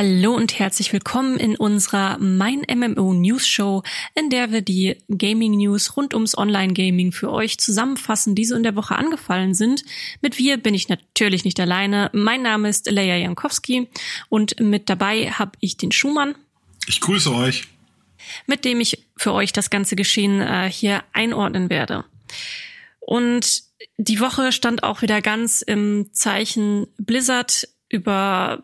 Hallo und herzlich willkommen in unserer Mein MMO News Show, in der wir die Gaming News rund ums Online Gaming für euch zusammenfassen, die so in der Woche angefallen sind. Mit wir bin ich natürlich nicht alleine. Mein Name ist Leia Jankowski und mit dabei habe ich den Schumann. Ich grüße euch. Mit dem ich für euch das ganze Geschehen äh, hier einordnen werde. Und die Woche stand auch wieder ganz im Zeichen Blizzard über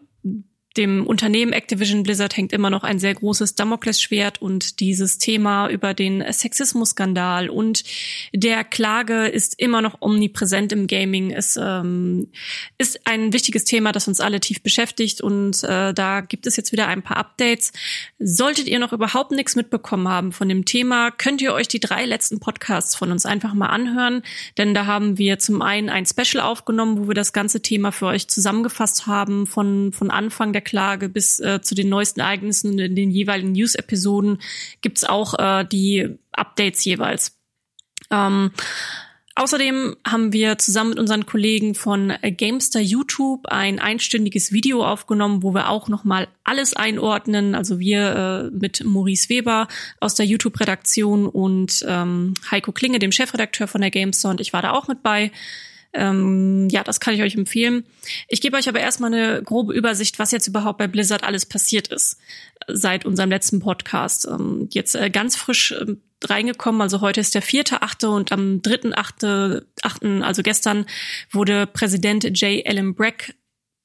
dem Unternehmen Activision Blizzard hängt immer noch ein sehr großes Damoklesschwert und dieses Thema über den Sexismus-Skandal und der Klage ist immer noch omnipräsent im Gaming. Es ähm, ist ein wichtiges Thema, das uns alle tief beschäftigt und äh, da gibt es jetzt wieder ein paar Updates. Solltet ihr noch überhaupt nichts mitbekommen haben von dem Thema, könnt ihr euch die drei letzten Podcasts von uns einfach mal anhören, denn da haben wir zum einen ein Special aufgenommen, wo wir das ganze Thema für euch zusammengefasst haben von, von Anfang der Klage bis äh, zu den neuesten Ereignissen und in den jeweiligen News-Episoden gibt's auch äh, die Updates jeweils. Ähm, Außerdem haben wir zusammen mit unseren Kollegen von Gamester YouTube ein einstündiges Video aufgenommen, wo wir auch nochmal alles einordnen. Also wir äh, mit Maurice Weber aus der YouTube-Redaktion und ähm, Heiko Klinge, dem Chefredakteur von der Gamester und ich war da auch mit bei. Ähm, ja, das kann ich euch empfehlen. Ich gebe euch aber erstmal eine grobe Übersicht, was jetzt überhaupt bei Blizzard alles passiert ist seit unserem letzten Podcast. Ähm, jetzt äh, ganz frisch äh, reingekommen, also heute ist der vierte, achte und am dritten, achte, achten, also gestern wurde Präsident J. Allen Brack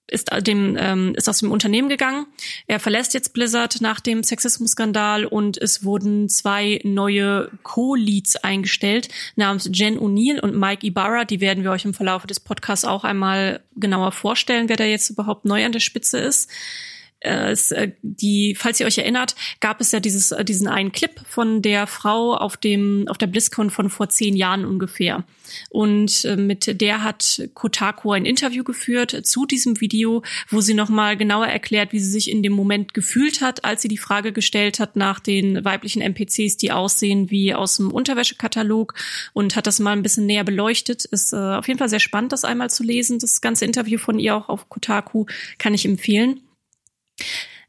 ist dem ähm, ist aus dem Unternehmen gegangen. Er verlässt jetzt Blizzard nach dem Sexismus-Skandal und es wurden zwei neue Co-Leads eingestellt namens Jen O'Neill und Mike Ibarra. Die werden wir euch im Verlauf des Podcasts auch einmal genauer vorstellen, wer da jetzt überhaupt neu an der Spitze ist äh, es, äh, die, falls ihr euch erinnert, gab es ja dieses, äh, diesen einen Clip von der Frau auf dem, auf der BlizzCon von vor zehn Jahren ungefähr. Und äh, mit der hat Kotaku ein Interview geführt zu diesem Video, wo sie nochmal genauer erklärt, wie sie sich in dem Moment gefühlt hat, als sie die Frage gestellt hat nach den weiblichen NPCs, die aussehen wie aus dem Unterwäschekatalog und hat das mal ein bisschen näher beleuchtet. Ist äh, auf jeden Fall sehr spannend, das einmal zu lesen. Das ganze Interview von ihr auch auf Kotaku kann ich empfehlen.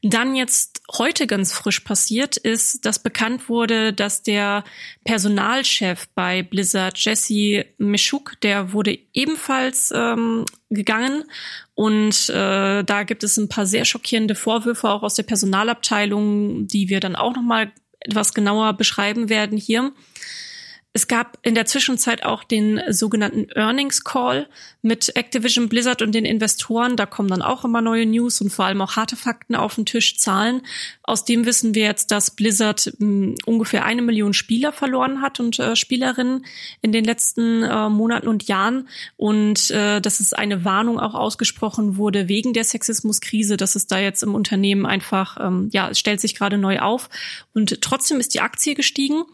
Dann jetzt heute ganz frisch passiert ist, dass bekannt wurde, dass der Personalchef bei Blizzard, Jesse Mischuk, der wurde ebenfalls ähm, gegangen. Und äh, da gibt es ein paar sehr schockierende Vorwürfe auch aus der Personalabteilung, die wir dann auch noch mal etwas genauer beschreiben werden hier. Es gab in der Zwischenzeit auch den sogenannten Earnings Call mit Activision Blizzard und den Investoren. Da kommen dann auch immer neue News und vor allem auch harte Fakten auf den Tisch, Zahlen. Aus dem wissen wir jetzt, dass Blizzard mh, hm, ungefähr eine Million Spieler verloren hat und äh, Spielerinnen in den letzten äh, Monaten und Jahren und äh, dass es eine Warnung auch ausgesprochen wurde wegen der Sexismuskrise, dass es da jetzt im Unternehmen einfach, ähm, ja, es stellt sich gerade neu auf und trotzdem ist die Aktie gestiegen.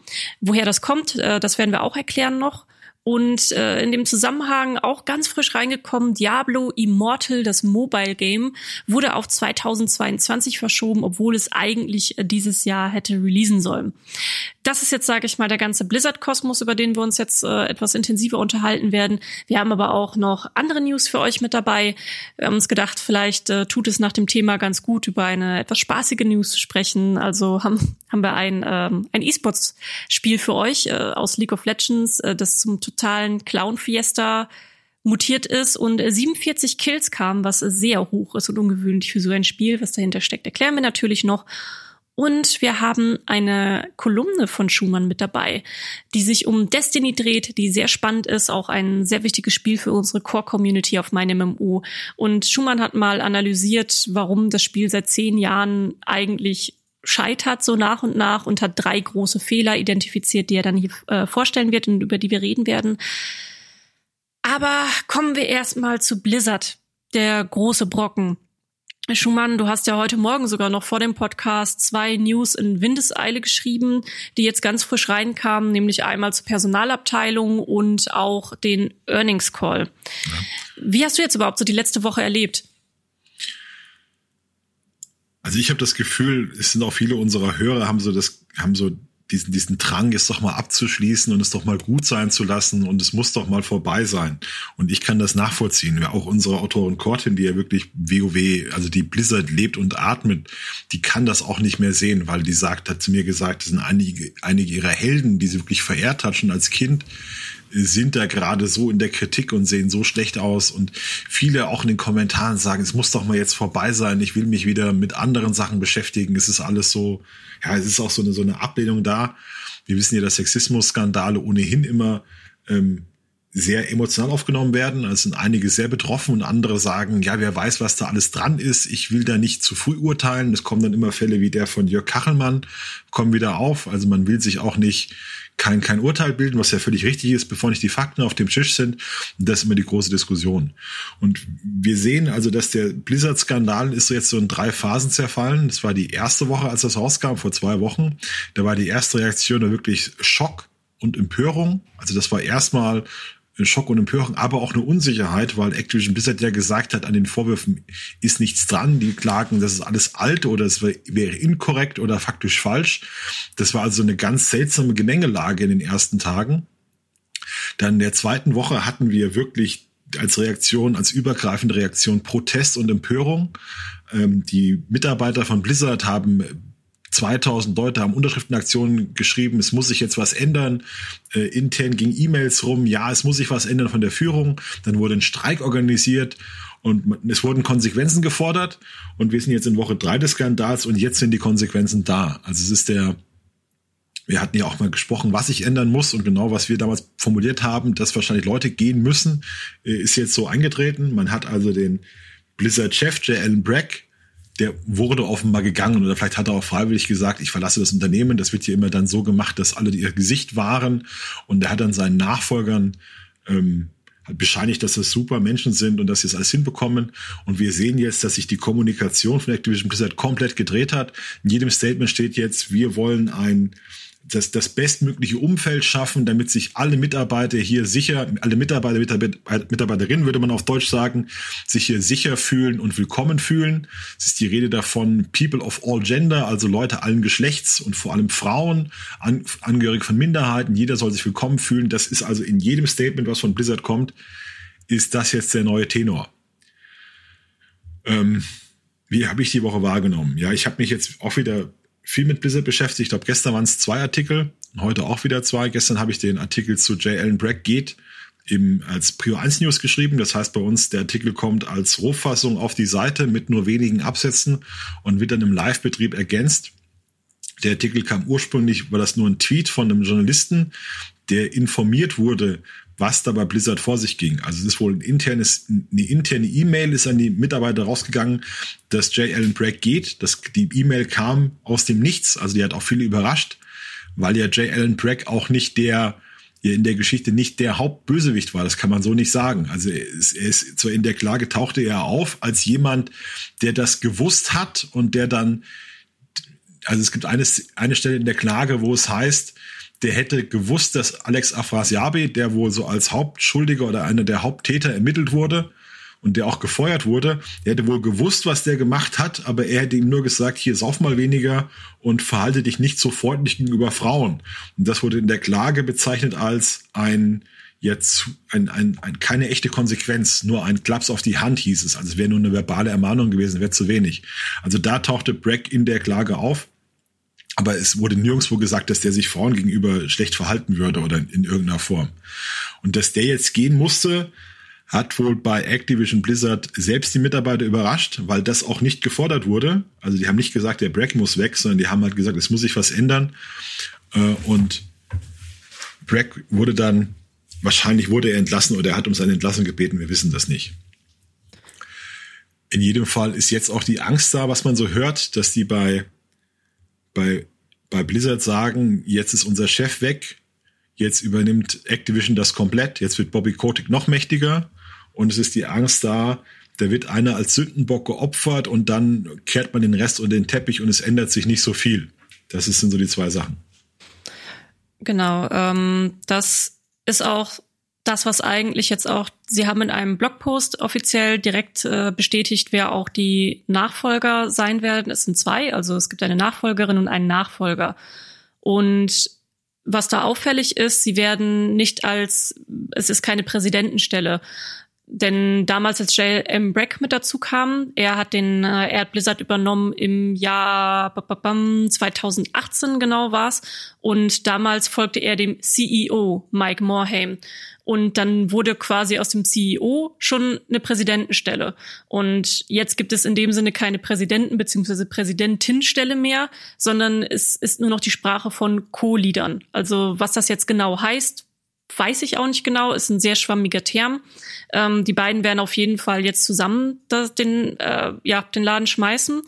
Woher das kommt, äh, das werden wir auch erklären noch. Und äh, in dem Zusammenhang auch ganz frisch reingekommen, Diablo Immortal, das Mobile Game, wurde auf 2022 verschoben, obwohl es eigentlich äh, dieses Jahr hätte releasen sollen. Das ist jetzt, sage ich mal, der ganze Blizzard-Kosmos, über den wir uns jetzt äh, etwas intensiver unterhalten werden. Wir haben aber auch noch andere News für euch mit dabei. Wir haben uns gedacht, vielleicht äh, tut es nach dem Thema ganz gut, über eine etwas spaßige News zu sprechen. Also haben, haben wir ein, ähm, ein E-Sports-Spiel für euch äh, aus League of Legends, äh, das zum totalen Clown-Fiesta mutiert ist und 47 Kills kamen, was sehr hoch ist und ungewöhnlich für so ein Spiel. Was dahinter steckt, erklären wir natürlich noch. Und wir haben eine Kolumne von Schumann mit dabei, die sich um Destiny dreht, die sehr spannend ist, auch ein sehr wichtiges Spiel für unsere Core-Community auf meinem MMO. Und Schumann hat mal analysiert, warum das Spiel seit zehn Jahren eigentlich scheitert so nach und nach und hat drei große Fehler identifiziert, die er dann hier äh, vorstellen wird und über die wir reden werden. Aber kommen wir erstmal zu Blizzard, der große Brocken. Schumann, du hast ja heute Morgen sogar noch vor dem Podcast zwei News in Windeseile geschrieben, die jetzt ganz frisch reinkamen, nämlich einmal zur Personalabteilung und auch den Earnings Call. Ja. Wie hast du jetzt überhaupt so die letzte Woche erlebt? Also ich habe das Gefühl, es sind auch viele unserer Hörer haben so das haben so diesen, diesen Drang, es doch mal abzuschließen und es doch mal gut sein zu lassen und es muss doch mal vorbei sein. Und ich kann das nachvollziehen. Ja, auch unsere Autorin Cortin, die ja wirklich WoW, also die Blizzard lebt und atmet, die kann das auch nicht mehr sehen, weil die sagt, hat zu mir gesagt, das sind einige, einige ihrer Helden, die sie wirklich verehrt hat schon als Kind, sind da gerade so in der Kritik und sehen so schlecht aus und viele auch in den Kommentaren sagen, es muss doch mal jetzt vorbei sein, ich will mich wieder mit anderen Sachen beschäftigen, es ist alles so, ja, es ist auch so eine, so eine Ablehnung da. Wir wissen ja, dass Sexismus-Skandale ohnehin immer ähm, sehr emotional aufgenommen werden. Es sind einige sehr betroffen und andere sagen, ja, wer weiß, was da alles dran ist. Ich will da nicht zu früh urteilen. Es kommen dann immer Fälle wie der von Jörg Kachelmann, kommen wieder auf. Also man will sich auch nicht kein, kein Urteil bilden, was ja völlig richtig ist, bevor nicht die Fakten auf dem Tisch sind. Und das ist immer die große Diskussion. Und wir sehen also, dass der Blizzard-Skandal ist jetzt so in drei Phasen zerfallen. Das war die erste Woche, als das rauskam, vor zwei Wochen. Da war die erste Reaktion wirklich Schock und Empörung. Also das war erstmal Schock und Empörung, aber auch eine Unsicherheit, weil Activision Blizzard ja gesagt hat, an den Vorwürfen ist nichts dran. Die klagen, das ist alles alt oder es wäre inkorrekt oder faktisch falsch. Das war also eine ganz seltsame Gemengelage in den ersten Tagen. Dann in der zweiten Woche hatten wir wirklich als Reaktion, als übergreifende Reaktion Protest und Empörung. Ähm, die Mitarbeiter von Blizzard haben 2000 Leute haben Unterschriftenaktionen geschrieben, es muss sich jetzt was ändern. Äh, intern ging E-Mails rum, ja, es muss sich was ändern von der Führung. Dann wurde ein Streik organisiert und es wurden Konsequenzen gefordert. Und wir sind jetzt in Woche drei des Skandals und jetzt sind die Konsequenzen da. Also es ist der, wir hatten ja auch mal gesprochen, was sich ändern muss und genau was wir damals formuliert haben, dass wahrscheinlich Leute gehen müssen, äh, ist jetzt so eingetreten. Man hat also den Blizzard-Chef, J. Allen Bragg, der wurde offenbar gegangen oder vielleicht hat er auch freiwillig gesagt, ich verlasse das Unternehmen. Das wird hier immer dann so gemacht, dass alle ihr Gesicht wahren. Und er hat dann seinen Nachfolgern ähm, bescheinigt, dass das super Menschen sind und dass sie es alles hinbekommen. Und wir sehen jetzt, dass sich die Kommunikation von Activision Blizzard komplett gedreht hat. In jedem Statement steht jetzt, wir wollen ein das, das bestmögliche Umfeld schaffen, damit sich alle Mitarbeiter hier sicher, alle Mitarbeiter, Mitarbeiterinnen würde man auf Deutsch sagen, sich hier sicher fühlen und willkommen fühlen. Es ist die Rede davon, People of all Gender, also Leute allen Geschlechts und vor allem Frauen, an, Angehörige von Minderheiten, jeder soll sich willkommen fühlen. Das ist also in jedem Statement, was von Blizzard kommt, ist das jetzt der neue Tenor. Ähm, wie habe ich die Woche wahrgenommen? Ja, ich habe mich jetzt auch wieder viel mit Blizzard beschäftigt. Ich glaube, gestern waren es zwei Artikel, heute auch wieder zwei. Gestern habe ich den Artikel zu J. Allen Bragg geht im, als Prio 1 News geschrieben. Das heißt bei uns, der Artikel kommt als Rohfassung auf die Seite mit nur wenigen Absätzen und wird dann im Live-Betrieb ergänzt. Der Artikel kam ursprünglich, war das nur ein Tweet von einem Journalisten, der informiert wurde, was da bei Blizzard vor sich ging. Also es ist wohl ein internes, eine interne E-Mail ist an die Mitarbeiter rausgegangen, dass J. Allen Bragg geht. Das, die E-Mail kam aus dem Nichts, also die hat auch viele überrascht, weil ja J. Allen Bragg auch nicht der, ja in der Geschichte nicht der Hauptbösewicht war. Das kann man so nicht sagen. Also er ist, er ist zwar in der Klage tauchte er auf als jemand, der das gewusst hat und der dann, also es gibt eine, eine Stelle in der Klage, wo es heißt, der hätte gewusst, dass Alex Afrasiabi, der wohl so als Hauptschuldiger oder einer der Haupttäter ermittelt wurde und der auch gefeuert wurde, der hätte wohl gewusst, was der gemacht hat, aber er hätte ihm nur gesagt, hier sauf mal weniger und verhalte dich nicht so freundlich gegenüber Frauen. Und das wurde in der Klage bezeichnet als ein jetzt ein, ein, ein, keine echte Konsequenz, nur ein Klaps auf die Hand hieß es. Also es wäre nur eine verbale Ermahnung gewesen, wäre zu wenig. Also da tauchte Bragg in der Klage auf aber es wurde nirgendwo gesagt, dass der sich Frauen gegenüber schlecht verhalten würde oder in irgendeiner Form. Und dass der jetzt gehen musste, hat wohl bei Activision Blizzard selbst die Mitarbeiter überrascht, weil das auch nicht gefordert wurde. Also die haben nicht gesagt, der Bragg muss weg, sondern die haben halt gesagt, es muss sich was ändern. Äh, und Bragg wurde dann, wahrscheinlich wurde er entlassen oder er hat um seine Entlassung gebeten, wir wissen das nicht. In jedem Fall ist jetzt auch die Angst da, was man so hört, dass die bei bei, bei Blizzard sagen, jetzt ist unser Chef weg, jetzt übernimmt Activision das komplett, jetzt wird Bobby Kotick noch mächtiger und es ist die Angst da, da wird einer als Sündenbock geopfert und dann kehrt man den Rest unter den Teppich und es ändert sich nicht so viel. Das sind so die zwei Sachen. Genau, ähm, das ist auch das, was eigentlich jetzt auch, Sie haben in einem Blogpost offiziell direkt äh, bestätigt, wer auch die Nachfolger sein werden. Es sind zwei, also es gibt eine Nachfolgerin und einen Nachfolger. Und was da auffällig ist, sie werden nicht als, es ist keine Präsidentenstelle. Denn damals, als J.M. Breck mit dazu kam, er hat den, äh, er hat Blizzard übernommen im Jahr 2018 genau war's. Und damals folgte er dem CEO Mike Morhaime. Und dann wurde quasi aus dem CEO schon eine Präsidentenstelle. Und jetzt gibt es in dem Sinne keine Präsidenten- bzw. Präsidentinstelle mehr, sondern es ist nur noch die Sprache von Co-Leadern. Also was das jetzt genau heißt, weiß ich auch nicht genau, ist ein sehr schwammiger Term. Ähm, die beiden werden auf jeden Fall jetzt zusammen das, den, äh, ja, den Laden schmeißen.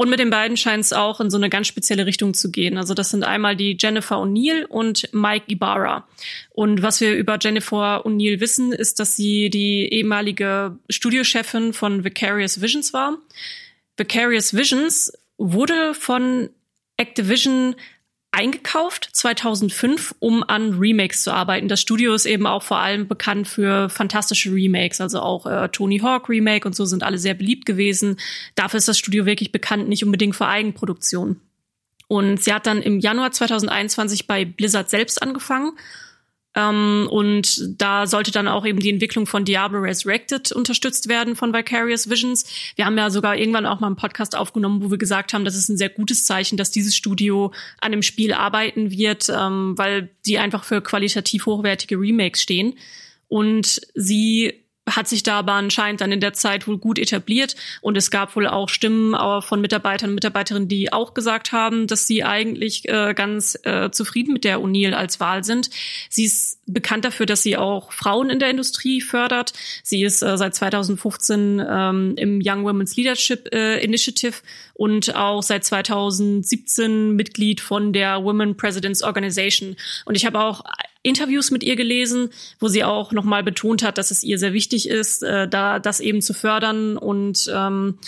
Und mit den beiden scheint es auch in so eine ganz spezielle Richtung zu gehen. Also das sind einmal die Jennifer O'Neill und Mike Ibarra. Und was wir über Jennifer O'Neill wissen, ist, dass sie die ehemalige Studiochefin von Vicarious Visions war. Vicarious Visions wurde von Activision eingekauft 2005, um an Remakes zu arbeiten. Das Studio ist eben auch vor allem bekannt für fantastische Remakes, also auch äh, Tony Hawk Remake und so sind alle sehr beliebt gewesen. Dafür ist das Studio wirklich bekannt, nicht unbedingt für Eigenproduktion. Und sie hat dann im Januar 2021 bei Blizzard selbst angefangen ähm, und da sollte dann auch eben die Entwicklung von Diablo Resurrected unterstützt werden von Vicarious Visions. Wir haben ja sogar irgendwann auch mal einen Podcast aufgenommen, wo wir gesagt haben, das ist ein sehr gutes Zeichen, dass dieses Studio an dem Spiel arbeiten wird, ähm, weil die einfach für qualitativ hochwertige Remakes stehen. Und sie hat sich da aber anscheinend dann in der Zeit wohl gut etabliert und es gab wohl auch Stimmen von Mitarbeitern und Mitarbeiterinnen, die auch gesagt haben, dass sie eigentlich äh, ganz äh, zufrieden mit der O'Neill als Wahl sind. Sie ist bekannt dafür, dass sie auch Frauen in der Industrie fördert. Sie ist äh, seit 2015 ähm, im Young Women's Leadership äh, Initiative und auch seit 2017 Mitglied von der Women Presidents Organization. Und ich habe auch Interviews mit ihr gelesen, wo sie auch nochmal betont hat, dass es ihr sehr wichtig ist, äh, da das eben zu fördern und ähm,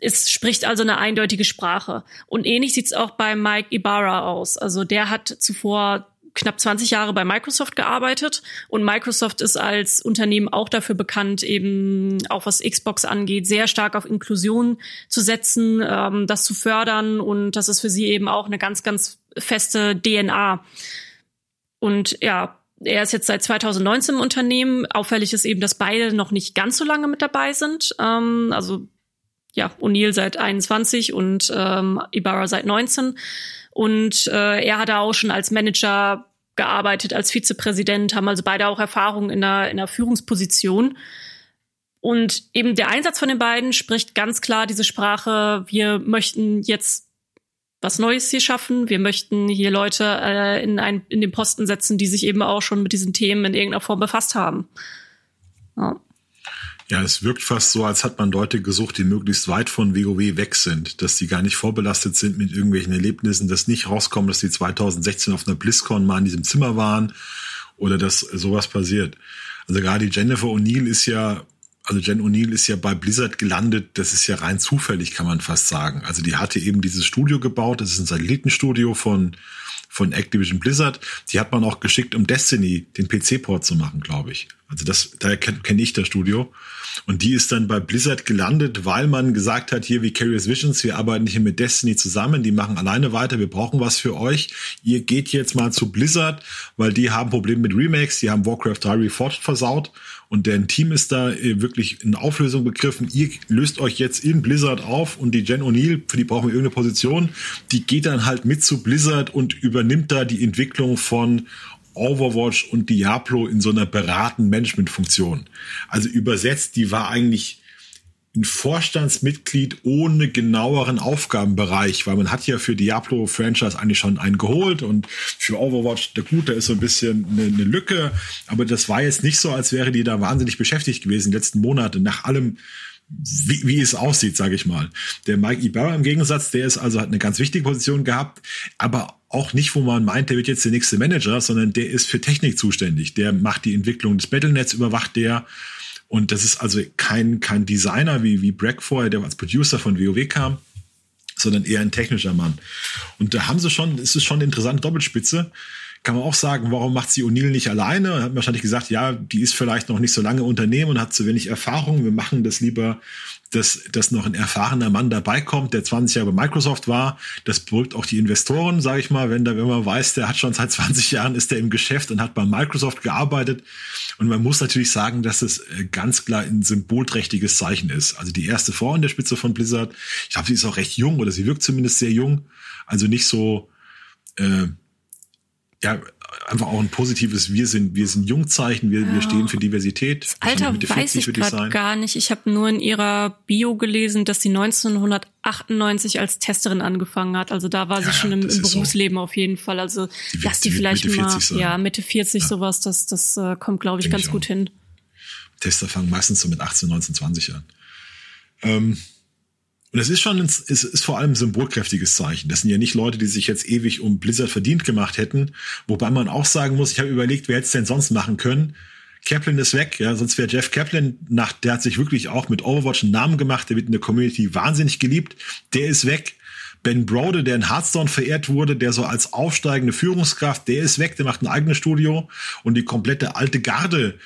es spricht also eine eindeutige Sprache. Und ähnlich sieht es auch bei Mike Ibarra aus. Also der hat zuvor knapp 20 Jahre bei Microsoft gearbeitet und Microsoft ist als Unternehmen auch dafür bekannt, eben auch was Xbox angeht, sehr stark auf Inklusion zu setzen, ähm, das zu fördern und das ist für sie eben auch eine ganz, ganz feste DNA. Und ja, er ist jetzt seit 2019 im Unternehmen. Auffällig ist eben, dass beide noch nicht ganz so lange mit dabei sind. Ähm, also ja, O'Neill seit 21 und ähm, Ibarra seit 19. Und äh, er hat auch schon als Manager gearbeitet, als Vizepräsident, haben also beide auch Erfahrungen in einer, in einer Führungsposition. Und eben der Einsatz von den beiden spricht ganz klar diese Sprache. Wir möchten jetzt was Neues hier schaffen. Wir möchten hier Leute äh, in, ein, in den Posten setzen, die sich eben auch schon mit diesen Themen in irgendeiner Form befasst haben. Ja. Ja, es wirkt fast so, als hat man Leute gesucht, die möglichst weit von WoW weg sind, dass die gar nicht vorbelastet sind mit irgendwelchen Erlebnissen, dass nicht rauskommt, dass die 2016 auf einer BlizzCon mal in diesem Zimmer waren oder dass sowas passiert. Also gerade die Jennifer O'Neill ist ja also Jen O'Neill ist ja bei Blizzard gelandet, das ist ja rein zufällig, kann man fast sagen. Also die hatte eben dieses Studio gebaut, das ist ein Satellitenstudio von, von Activision Blizzard. Die hat man auch geschickt, um Destiny, den PC-Port zu machen, glaube ich. Also das, daher kenne kenn ich das Studio. Und die ist dann bei Blizzard gelandet, weil man gesagt hat, hier wie Curious Visions, wir arbeiten hier mit Destiny zusammen, die machen alleine weiter, wir brauchen was für euch. Ihr geht jetzt mal zu Blizzard, weil die haben Probleme mit Remakes, die haben Warcraft 3 Reforged versaut und deren Team ist da äh, wirklich in Auflösung begriffen. Ihr löst euch jetzt in Blizzard auf und die Jen O'Neill, für die brauchen wir irgendeine Position, die geht dann halt mit zu Blizzard und übernimmt da die Entwicklung von Overwatch und Diablo in so einer beratenden Managementfunktion. Also übersetzt, die war eigentlich ein Vorstandsmitglied ohne genaueren Aufgabenbereich, weil man hat ja für Diablo Franchise eigentlich schon einen geholt und für Overwatch, der gut, da ist so ein bisschen eine, eine, Lücke, aber das war jetzt nicht so, als wäre die da wahnsinnig beschäftigt gewesen die letzten Monate nach allem wie, wie es aussieht, sage ich mal. Der Mike Ibarra im Gegensatz, der ist also hat eine ganz wichtige Position gehabt, aber auch nicht, wo man meint, der wird jetzt der nächste Manager, sondern der ist für Technik zuständig. Der macht die Entwicklung des Battlenets, überwacht der und das ist also kein, kein Designer wie, wie Brack vorher, der als Producer von WoW kam, sondern eher ein technischer Mann. Und da haben sie schon, es ist schon eine interessante Doppelspitze. Kann man auch sagen, warum macht sie O'Neill nicht alleine? Und hat wahrscheinlich gesagt, ja, die ist vielleicht noch nicht so lange Unternehmen und hat zu wenig Erfahrung. Wir machen das lieber, dass, dass noch ein erfahrener Mann dabei kommt, der 20 Jahre bei Microsoft war. Das beruhigt auch die Investoren, sage ich mal, wenn da wenn man weiß, der hat schon seit 20 Jahren ist der im Geschäft und hat bei Microsoft gearbeitet. Und man muss natürlich sagen, dass es äh, ganz klar ein symbolträchtiges Zeichen ist. Also die erste Frau in der Spitze von Blizzard, ich glaube, sie ist auch recht jung oder sie wirkt zumindest sehr jung. Also nicht so äh, ja, einfach auch ein positives Wir sind, wir sind Jungzeichen, wir, ja. wir stehen für Diversität. Das Alter weiß ich gerade gar nicht. Ich habe nur in ihrer Bio gelesen, dass sie 1998 als Testerin angefangen hat. Also da war sie ja, schon im, im Berufsleben so. auf jeden Fall. Also die lass die, vielleicht Mitte mal, ja, Mitte 40 ja. sowas, das, das äh, kommt, glaube ich, Denk ganz ich gut hin. Tester fangen meistens so mit 18, 19, 20 an. Ähm, und es ist schon, es ist, ist vor allem ein symbolkräftiges Zeichen. Das sind ja nicht Leute, die sich jetzt ewig um Blizzard verdient gemacht hätten. Wobei man auch sagen muss, ich habe überlegt, wer hätte es denn sonst machen können. Kaplan ist weg, ja, sonst wäre Jeff Kaplan nach, der hat sich wirklich auch mit Overwatch einen Namen gemacht, der wird in der Community wahnsinnig geliebt. Der ist weg. Ben Brode, der in Hearthstone verehrt wurde, der so als aufsteigende Führungskraft, der ist weg, der macht ein eigenes Studio und die komplette alte Garde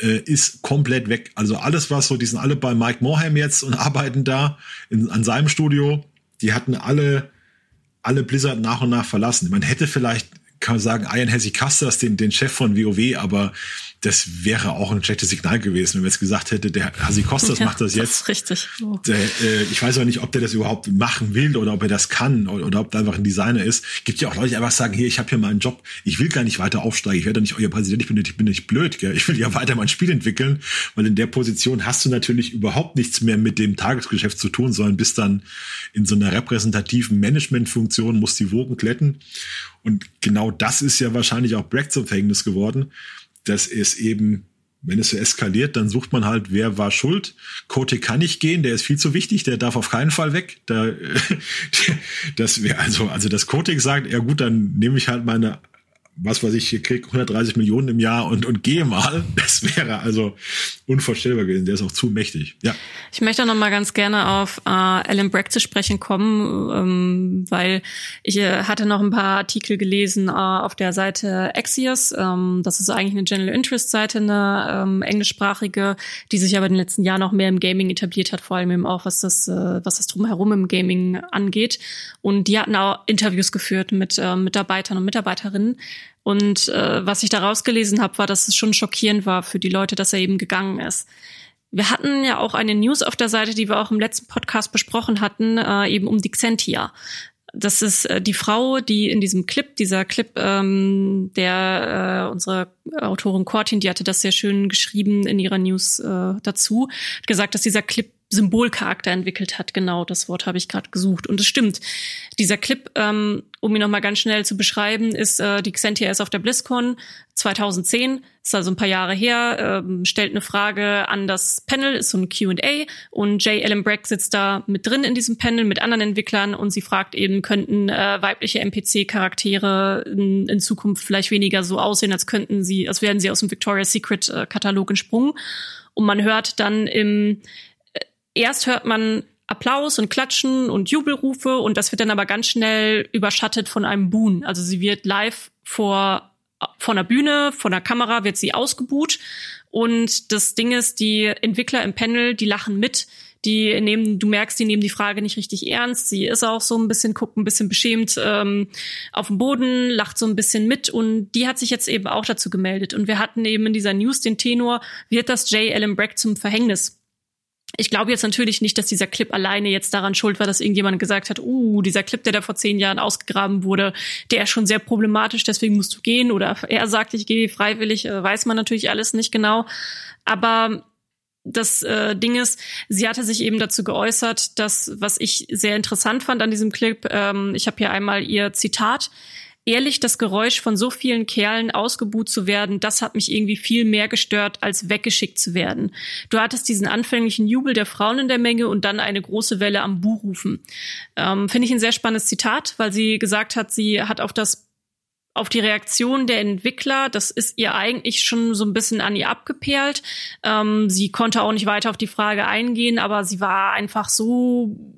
äh, ist komplett weg. Also alles, was so, die sind alle bei Mike Morham jetzt und arbeiten da in, an seinem Studio. Die hatten alle, alle Blizzard nach und nach verlassen. Man hätte vielleicht, kann man sagen, Ian Hesychastas, den, den Chef von WoW, aber das wäre auch ein schlechtes Signal gewesen, wenn man jetzt gesagt hätte, der Hasi Kostas ja, macht das jetzt. Das richtig. Oh. Der, äh, ich weiß auch nicht, ob der das überhaupt machen will oder ob er das kann oder, oder ob da einfach ein Designer ist. Gibt ja auch Leute, die einfach sagen, hier, ich habe hier mal einen Job, ich will gar nicht weiter aufsteigen, ich werde nicht euer Präsident, ich bin nicht, ich bin nicht blöd, gell? ich will ja weiter mein Spiel entwickeln, weil in der Position hast du natürlich überhaupt nichts mehr mit dem Tagesgeschäft zu tun, sondern bist dann in so einer repräsentativen Managementfunktion, musst die Wogen kletten. Und genau das ist ja wahrscheinlich auch Brexit zum Verhängnis geworden dass es eben, wenn es so eskaliert, dann sucht man halt, wer war schuld. Kote kann nicht gehen, der ist viel zu wichtig, der darf auf keinen Fall weg. Da, das wäre also, also das Kotik sagt, ja gut, dann nehme ich halt meine was weiß ich, krieg 130 Millionen im Jahr und, und gehe mal. Das wäre also unvorstellbar gewesen. Der ist auch zu mächtig. Ja. Ich möchte noch mal ganz gerne auf äh, Alan Brack zu sprechen kommen, ähm, weil ich äh, hatte noch ein paar Artikel gelesen äh, auf der Seite Axios. Ähm, das ist eigentlich eine General Interest Seite, eine ähm, englischsprachige, die sich aber in den letzten Jahren noch mehr im Gaming etabliert hat, vor allem eben auch was das, äh, was das drumherum im Gaming angeht. Und die hatten auch Interviews geführt mit äh, Mitarbeitern und Mitarbeiterinnen und äh, was ich da rausgelesen habe, war, dass es schon schockierend war für die Leute, dass er eben gegangen ist. Wir hatten ja auch eine News auf der Seite, die wir auch im letzten Podcast besprochen hatten, äh, eben um die Xentia. Das ist äh, die Frau, die in diesem Clip, dieser Clip, ähm, der äh, unsere Autorin Cortin, die hatte das sehr schön geschrieben in ihrer News äh, dazu, hat gesagt, dass dieser Clip Symbolcharakter entwickelt hat. Genau, das Wort habe ich gerade gesucht. Und es stimmt. Dieser Clip, ähm, um ihn nochmal ganz schnell zu beschreiben, ist äh, die Xentia ist auf der BlizzCon 2010, ist also ein paar Jahre her, ähm, stellt eine Frage an das Panel, ist so ein Q&A und J. Ellen Brack sitzt da mit drin in diesem Panel mit anderen Entwicklern und sie fragt eben, könnten äh, weibliche NPC-Charaktere in, in, Zukunft vielleicht weniger so aussehen, als könnten sie, als wären sie aus dem Victoria's Secret äh, entsprungen. Und man hört dann im erst hört man Applaus und Klatschen und Jubelrufe und das wird dann aber ganz schnell überschattet von einem Boon. Also sie wird live vor von der Bühne, von der Kamera wird sie ausgebuht und das Ding ist, die Entwickler im Panel, die lachen mit, die nehmen, du merkst, die nehmen die Frage nicht richtig ernst. Sie ist auch so ein bisschen, guckt ein bisschen beschämt ähm, auf dem Boden, lacht so ein bisschen mit und die hat sich jetzt eben auch dazu gemeldet. Und wir hatten eben in dieser News den Tenor, wird das J. Ellen Brack zum Verhängnis? Ich glaube jetzt natürlich nicht, dass dieser Clip alleine jetzt daran schuld war, dass irgendjemand gesagt hat, uh, dieser Clip, der da vor zehn Jahren ausgegraben wurde, der ist schon sehr problematisch, deswegen musst du gehen. Oder er sagt, ich gehe freiwillig, äh, weiß man natürlich alles nicht genau. Aber das äh, Ding ist, sie hatte sich eben dazu geäußert, dass, was ich sehr interessant fand an diesem Clip, ähm, ich habe hier einmal ihr Zitat, ehrlich, das Geräusch von so vielen Kerlen ausgebuht zu werden, das hat mich irgendwie viel mehr gestört, als weggeschickt zu werden. Du hattest diesen anfänglichen Jubel der Frauen in der Menge und dann eine große Welle am Buhrufen. Ähm, Finde ich ein sehr spannendes Zitat, weil sie gesagt hat, sie hat auf das auf die Reaktion der Entwickler, das ist ihr eigentlich schon so ein bisschen an ihr abgeperlt. Ähm, sie konnte auch nicht weiter auf die Frage eingehen, aber sie war einfach so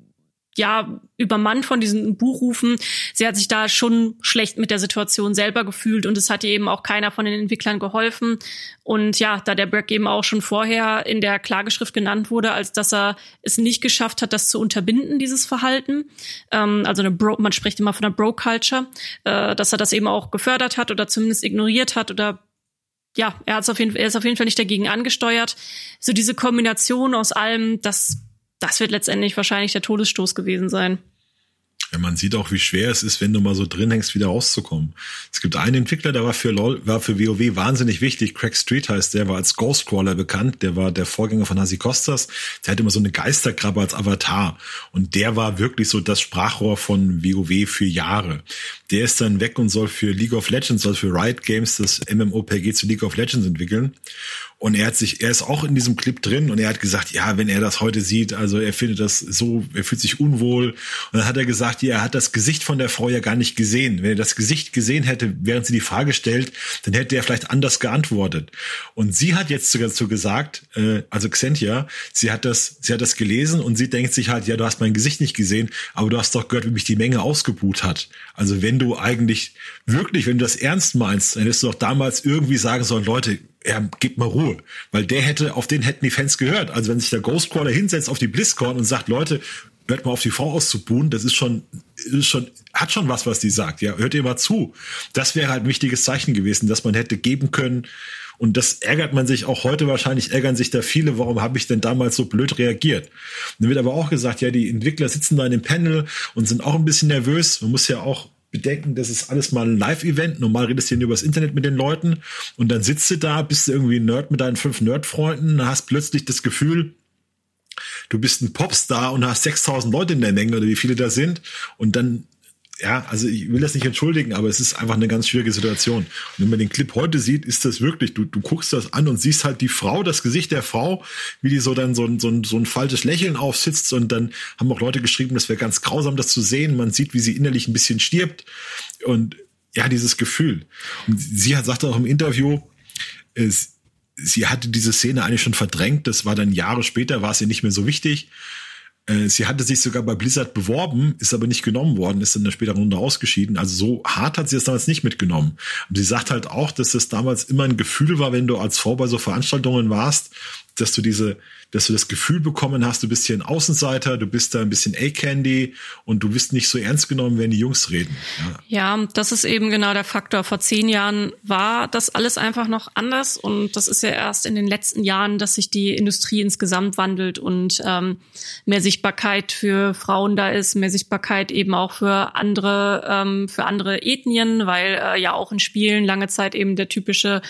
ja übermannt von diesen Buchrufen. Sie hat sich da schon schlecht mit der Situation selber gefühlt und es hat ihr eben auch keiner von den Entwicklern geholfen. Und ja, da der Berg eben auch schon vorher in der Klageschrift genannt wurde, als dass er es nicht geschafft hat, das zu unterbinden, dieses Verhalten. Ähm, also eine Bro, man spricht immer von einer Bro-Culture, äh, dass er das eben auch gefördert hat oder zumindest ignoriert hat oder ja, er, hat's auf jeden, er ist auf jeden Fall nicht dagegen angesteuert. So diese Kombination aus allem, das das wird letztendlich wahrscheinlich der Todesstoß gewesen sein. Ja, man sieht auch, wie schwer es ist, wenn du mal so drin hängst, wieder rauszukommen. Es gibt einen Entwickler, der war für LOL, war für WoW wahnsinnig wichtig. Craig Street heißt der, war als Ghostcrawler bekannt. Der war der Vorgänger von Hasi Kostas. Der hat immer so eine Geisterkrabbe als Avatar. Und der war wirklich so das Sprachrohr von WoW für Jahre. Der ist dann weg und soll für League of Legends, soll für Riot Games das MMOPG zu League of Legends entwickeln. Und er hat sich, er ist auch in diesem Clip drin und er hat gesagt, ja, wenn er das heute sieht, also er findet das so, er fühlt sich unwohl. Und dann hat er gesagt, ja, er hat das Gesicht von der Frau ja gar nicht gesehen. Wenn er das Gesicht gesehen hätte, während sie die Frage stellt, dann hätte er vielleicht anders geantwortet. Und sie hat jetzt sogar dazu gesagt, äh, also Xentia, sie hat das, sie hat das gelesen und sie denkt sich halt, ja, du hast mein Gesicht nicht gesehen, aber du hast doch gehört, wie mich die Menge ausgebuht hat. Also wenn du eigentlich wirklich, wenn du das ernst meinst, dann hättest du doch damals irgendwie sagen sollen, Leute, ja, gib mal Ruhe. Weil der hätte, auf den hätten die Fans gehört. Also wenn sich der Ghostcrawler hinsetzt auf die BlizzCon und sagt, Leute, hört mal auf die Frau auszubuhen, das ist schon, ist schon, hat schon was, was die sagt. Ja, hört ihr mal zu. Das wäre halt ein wichtiges Zeichen gewesen, dass man hätte geben können. Und das ärgert man sich auch heute wahrscheinlich, ärgern sich da viele, warum habe ich denn damals so blöd reagiert? Dann wird aber auch gesagt, ja, die Entwickler sitzen da in dem Panel und sind auch ein bisschen nervös. Man muss ja auch bedenken, das ist alles mal ein Live-Event. Normal redest du hier über das Internet mit den Leuten und dann sitzt du da, bist du irgendwie ein Nerd mit deinen fünf Nerd-Freunden, hast plötzlich das Gefühl, du bist ein Popstar und hast 6000 Leute in der Menge oder wie viele da sind und dann ja, also ich will das nicht entschuldigen, aber es ist einfach eine ganz schwierige Situation. Und wenn man den Clip heute sieht, ist das wirklich, du, du guckst das an und siehst halt die Frau, das Gesicht der Frau, wie die so dann so ein, so ein, so ein falsches Lächeln aufsitzt und dann haben auch Leute geschrieben, das wäre ganz grausam, das zu sehen. Man sieht, wie sie innerlich ein bisschen stirbt und ja, dieses Gefühl. Und sie hat, sagte auch im Interview, es, sie hatte diese Szene eigentlich schon verdrängt. Das war dann Jahre später, war es ihr nicht mehr so wichtig. Äh, sie hatte sich sogar bei Blizzard beworben, ist aber nicht genommen worden, ist in der späteren Runde ausgeschieden. Also so hart hat sie das damals nicht mitgenommen. Und sie sagt halt auch, dass das damals immer ein Gefühl war, wenn du als Frau bei so Veranstaltungen warst, dass du diese, dass du das Gefühl bekommen hast, du bist hier ein Außenseiter, du bist da ein bisschen A-Candy und du bist nicht so ernst genommen, wenn die Jungs reden. Ja. ja, das ist eben genau der Faktor. Vor zehn Jahren war das alles einfach noch anders und das ist ja erst in den letzten Jahren, dass sich die Industrie insgesamt wandelt und ähm, mehr Sichtbarkeit für Frauen da ist, mehr Sichtbarkeit eben auch für andere, ähm, für andere Ethnien, weil äh, ja auch in Spielen lange Zeit eben der typische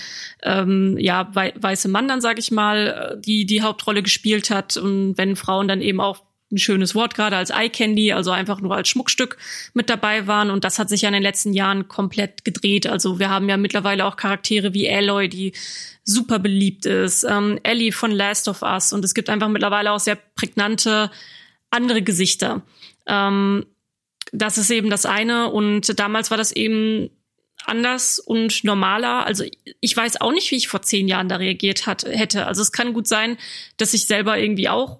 ähm, ja weiße Mann dann sage ich mal die die Hauptrolle gespielt hat und wenn Frauen dann eben auch ein schönes Wort gerade als Eye Candy, also einfach nur als Schmuckstück mit dabei waren. Und das hat sich ja in den letzten Jahren komplett gedreht. Also wir haben ja mittlerweile auch Charaktere wie Aloy, die super beliebt ist, ähm, Ellie von Last of Us. Und es gibt einfach mittlerweile auch sehr prägnante andere Gesichter. Ähm, das ist eben das eine. Und damals war das eben anders und normaler. Also ich weiß auch nicht, wie ich vor zehn Jahren da reagiert hat, hätte. Also es kann gut sein, dass ich selber irgendwie auch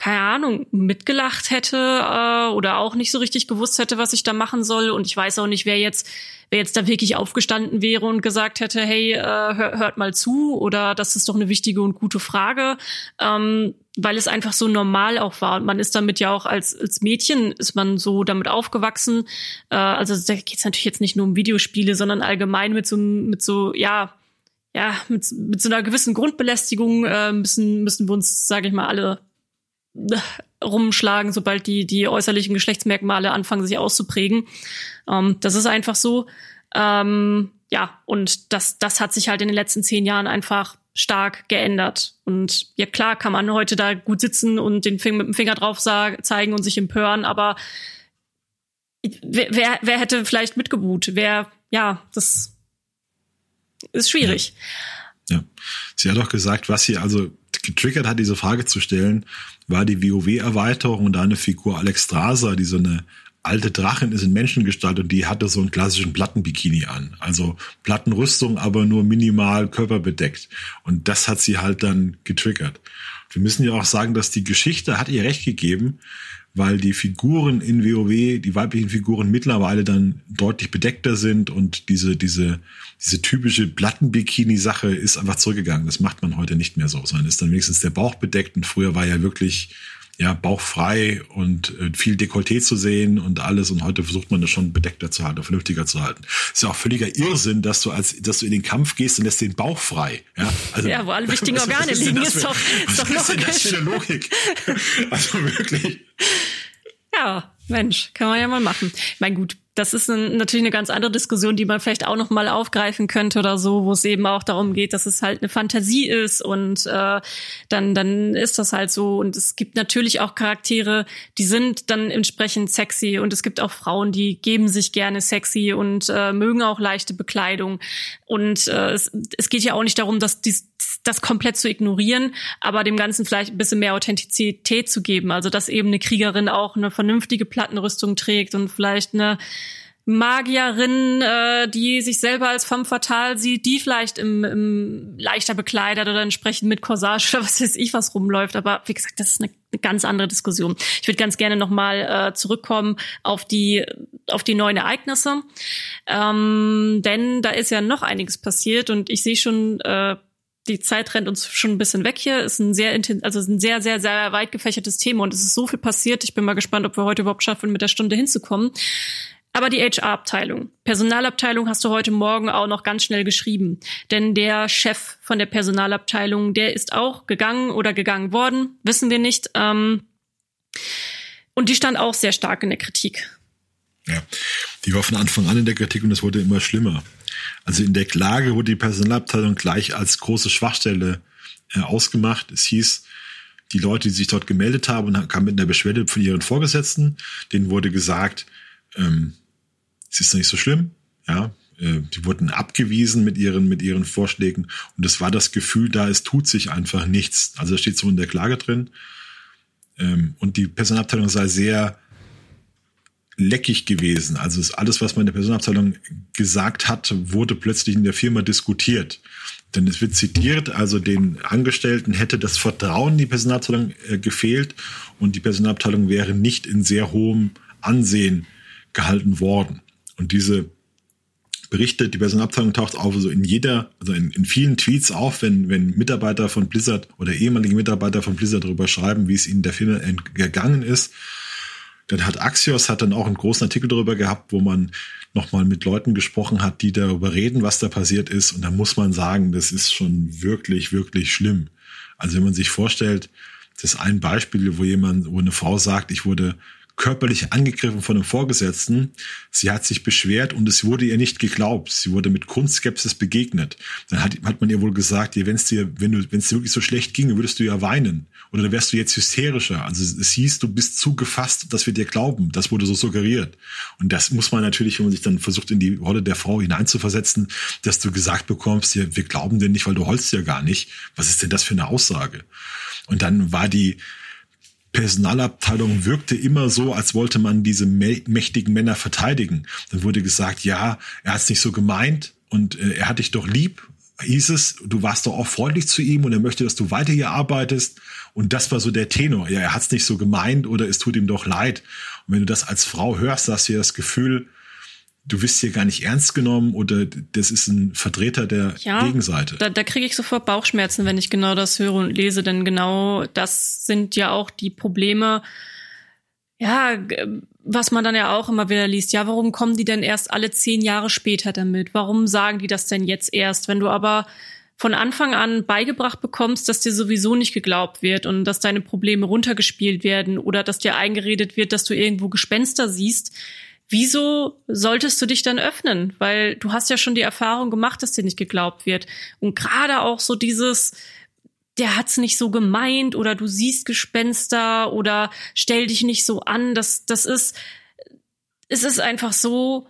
keine Ahnung, mitgelacht hätte äh, oder auch nicht so richtig gewusst hätte, was ich da machen soll. Und ich weiß auch nicht, wer jetzt, wer jetzt da wirklich aufgestanden wäre und gesagt hätte, hey, äh, hör, hört mal zu oder das ist doch eine wichtige und gute Frage, ähm, weil es einfach so normal auch war. Und man ist damit ja auch als, als Mädchen ist man so damit aufgewachsen. Äh, also da geht es natürlich jetzt nicht nur um Videospiele, sondern allgemein mit so, mit so, ja, ja, mit, mit so einer gewissen Grundbelästigung äh, müssen, müssen wir uns, sage ich mal, alle rumschlagen, sobald die, die äußerlichen Geschlechtsmerkmale anfangen, sich auszuprägen. Ähm, das ist einfach so. Ähm, ja, und das, das hat sich halt in den letzten zehn Jahren einfach stark geändert. Und ja, klar kann man heute da gut sitzen und den Finger mit dem Finger drauf zeigen und sich empören, aber wer, wer, wer hätte vielleicht mitgebuht? Wer, ja, das ist schwierig. Ja. ja. Sie hat auch gesagt, was sie also getriggert hat, diese Frage zu stellen, war die WoW-Erweiterung und da eine Figur Alex Strasser, die so eine alte Drachin ist in Menschengestalt und die hatte so einen klassischen Plattenbikini an. Also Plattenrüstung, aber nur minimal körperbedeckt. Und das hat sie halt dann getriggert. Wir müssen ja auch sagen, dass die Geschichte hat ihr recht gegeben, weil die Figuren in WoW, die weiblichen Figuren mittlerweile dann deutlich bedeckter sind und diese, diese, diese typische Plattenbikini-Sache ist einfach zurückgegangen. Das macht man heute nicht mehr so, sondern ist dann wenigstens der Bauch bedeckt und früher war ja wirklich ja, bauchfrei und äh, viel Dekolleté zu sehen und alles. Und heute versucht man das schon bedeckter zu halten, vernünftiger zu halten. Ist ja auch völliger Irrsinn, dass du als, dass du in den Kampf gehst und lässt den Bauch frei. Ja, also, ja wo alle wichtigen Organe liegen, ist, ist, doch, ist doch logisch. Was ist das für eine Logik? Also wirklich. Ja, Mensch, kann man ja mal machen. Ich meine, gut, das ist ein, natürlich eine ganz andere Diskussion, die man vielleicht auch noch mal aufgreifen könnte oder so, wo es eben auch darum geht, dass es halt eine Fantasie ist und äh, dann dann ist das halt so und es gibt natürlich auch Charaktere, die sind dann entsprechend sexy und es gibt auch Frauen, die geben sich gerne sexy und äh, mögen auch leichte Bekleidung und äh, es, es geht ja auch nicht darum, dass dies, das komplett zu ignorieren, aber dem Ganzen vielleicht ein bisschen mehr Authentizität zu geben. Also dass eben eine Kriegerin auch eine vernünftige Plattenrüstung trägt und vielleicht eine Magierin, äh, die sich selber als femme fatale sieht, die vielleicht im, im leichter bekleidet oder entsprechend mit Corsage oder was weiß ich was rumläuft. Aber wie gesagt, das ist eine, eine ganz andere Diskussion. Ich würde ganz gerne nochmal äh, zurückkommen auf die auf die neuen Ereignisse, ähm, denn da ist ja noch einiges passiert und ich sehe schon äh, die Zeit rennt uns schon ein bisschen weg hier. Ist ein sehr also ein sehr, sehr, sehr weit gefächertes Thema und es ist so viel passiert. Ich bin mal gespannt, ob wir heute überhaupt schaffen, mit der Stunde hinzukommen. Aber die HR-Abteilung, Personalabteilung hast du heute Morgen auch noch ganz schnell geschrieben. Denn der Chef von der Personalabteilung, der ist auch gegangen oder gegangen worden, wissen wir nicht. Ähm, und die stand auch sehr stark in der Kritik. Ja, die war von Anfang an in der Kritik und es wurde immer schlimmer. Also in der Klage wurde die Personalabteilung gleich als große Schwachstelle äh, ausgemacht. Es hieß, die Leute, die sich dort gemeldet haben, kamen mit einer Beschwerde von ihren Vorgesetzten. Denen wurde gesagt, ähm, es ist nicht so schlimm, ja. Äh, die wurden abgewiesen mit ihren, mit ihren Vorschlägen. Und es war das Gefühl da, es tut sich einfach nichts. Also das steht so in der Klage drin. Ähm, und die Personalabteilung sei sehr leckig gewesen. Also alles, was man in der Personalabteilung gesagt hat, wurde plötzlich in der Firma diskutiert. Denn es wird zitiert, also den Angestellten hätte das Vertrauen in die Personalabteilung äh, gefehlt und die Personalabteilung wäre nicht in sehr hohem Ansehen gehalten worden. Und diese Berichte, die Personalabteilung taucht auf, also in jeder, also in, in vielen Tweets auf, wenn, wenn Mitarbeiter von Blizzard oder ehemalige Mitarbeiter von Blizzard darüber schreiben, wie es ihnen der Firma gegangen ist. Dann hat Axios hat dann auch einen großen Artikel darüber gehabt, wo man nochmal mit Leuten gesprochen hat, die darüber reden, was da passiert ist. Und da muss man sagen, das ist schon wirklich, wirklich schlimm. Also wenn man sich vorstellt, das ist ein Beispiel, wo jemand, wo eine Frau sagt, ich wurde körperlich angegriffen von einem Vorgesetzten. Sie hat sich beschwert und es wurde ihr nicht geglaubt. Sie wurde mit Grundskepsis begegnet. Dann hat, hat man ihr wohl gesagt, wenn es dir, wenn es dir wirklich so schlecht ginge, würdest du ja weinen. Oder dann wärst du jetzt hysterischer. Also es hieß, du bist zu gefasst, dass wir dir glauben. Das wurde so suggeriert. Und das muss man natürlich, wenn man sich dann versucht, in die Rolle der Frau hineinzuversetzen, dass du gesagt bekommst, ja, wir glauben dir nicht, weil du holst ja gar nicht. Was ist denn das für eine Aussage? Und dann war die, Personalabteilung wirkte immer so, als wollte man diese mächtigen Männer verteidigen. Dann wurde gesagt, ja, er hat es nicht so gemeint und äh, er hat dich doch lieb, hieß es, du warst doch auch freundlich zu ihm und er möchte, dass du weiter hier arbeitest. Und das war so der Tenor. Ja, er hat es nicht so gemeint oder es tut ihm doch leid. Und wenn du das als Frau hörst, hast du ja das Gefühl, du wirst hier gar nicht ernst genommen oder das ist ein Vertreter der ja, Gegenseite. Da, da kriege ich sofort Bauchschmerzen, wenn ich genau das höre und lese, denn genau das sind ja auch die Probleme, ja, was man dann ja auch immer wieder liest. Ja, warum kommen die denn erst alle zehn Jahre später damit? Warum sagen die das denn jetzt erst? Wenn du aber von Anfang an beigebracht bekommst, dass dir sowieso nicht geglaubt wird und dass deine Probleme runtergespielt werden oder dass dir eingeredet wird, dass du irgendwo Gespenster siehst, wieso solltest du dich dann öffnen? Weil du hast ja schon die Erfahrung gemacht, dass dir nicht geglaubt wird. Und gerade auch so dieses, der hat's nicht so gemeint oder du siehst Gespenster oder stell dich nicht so an. Das, das ist, es ist einfach so,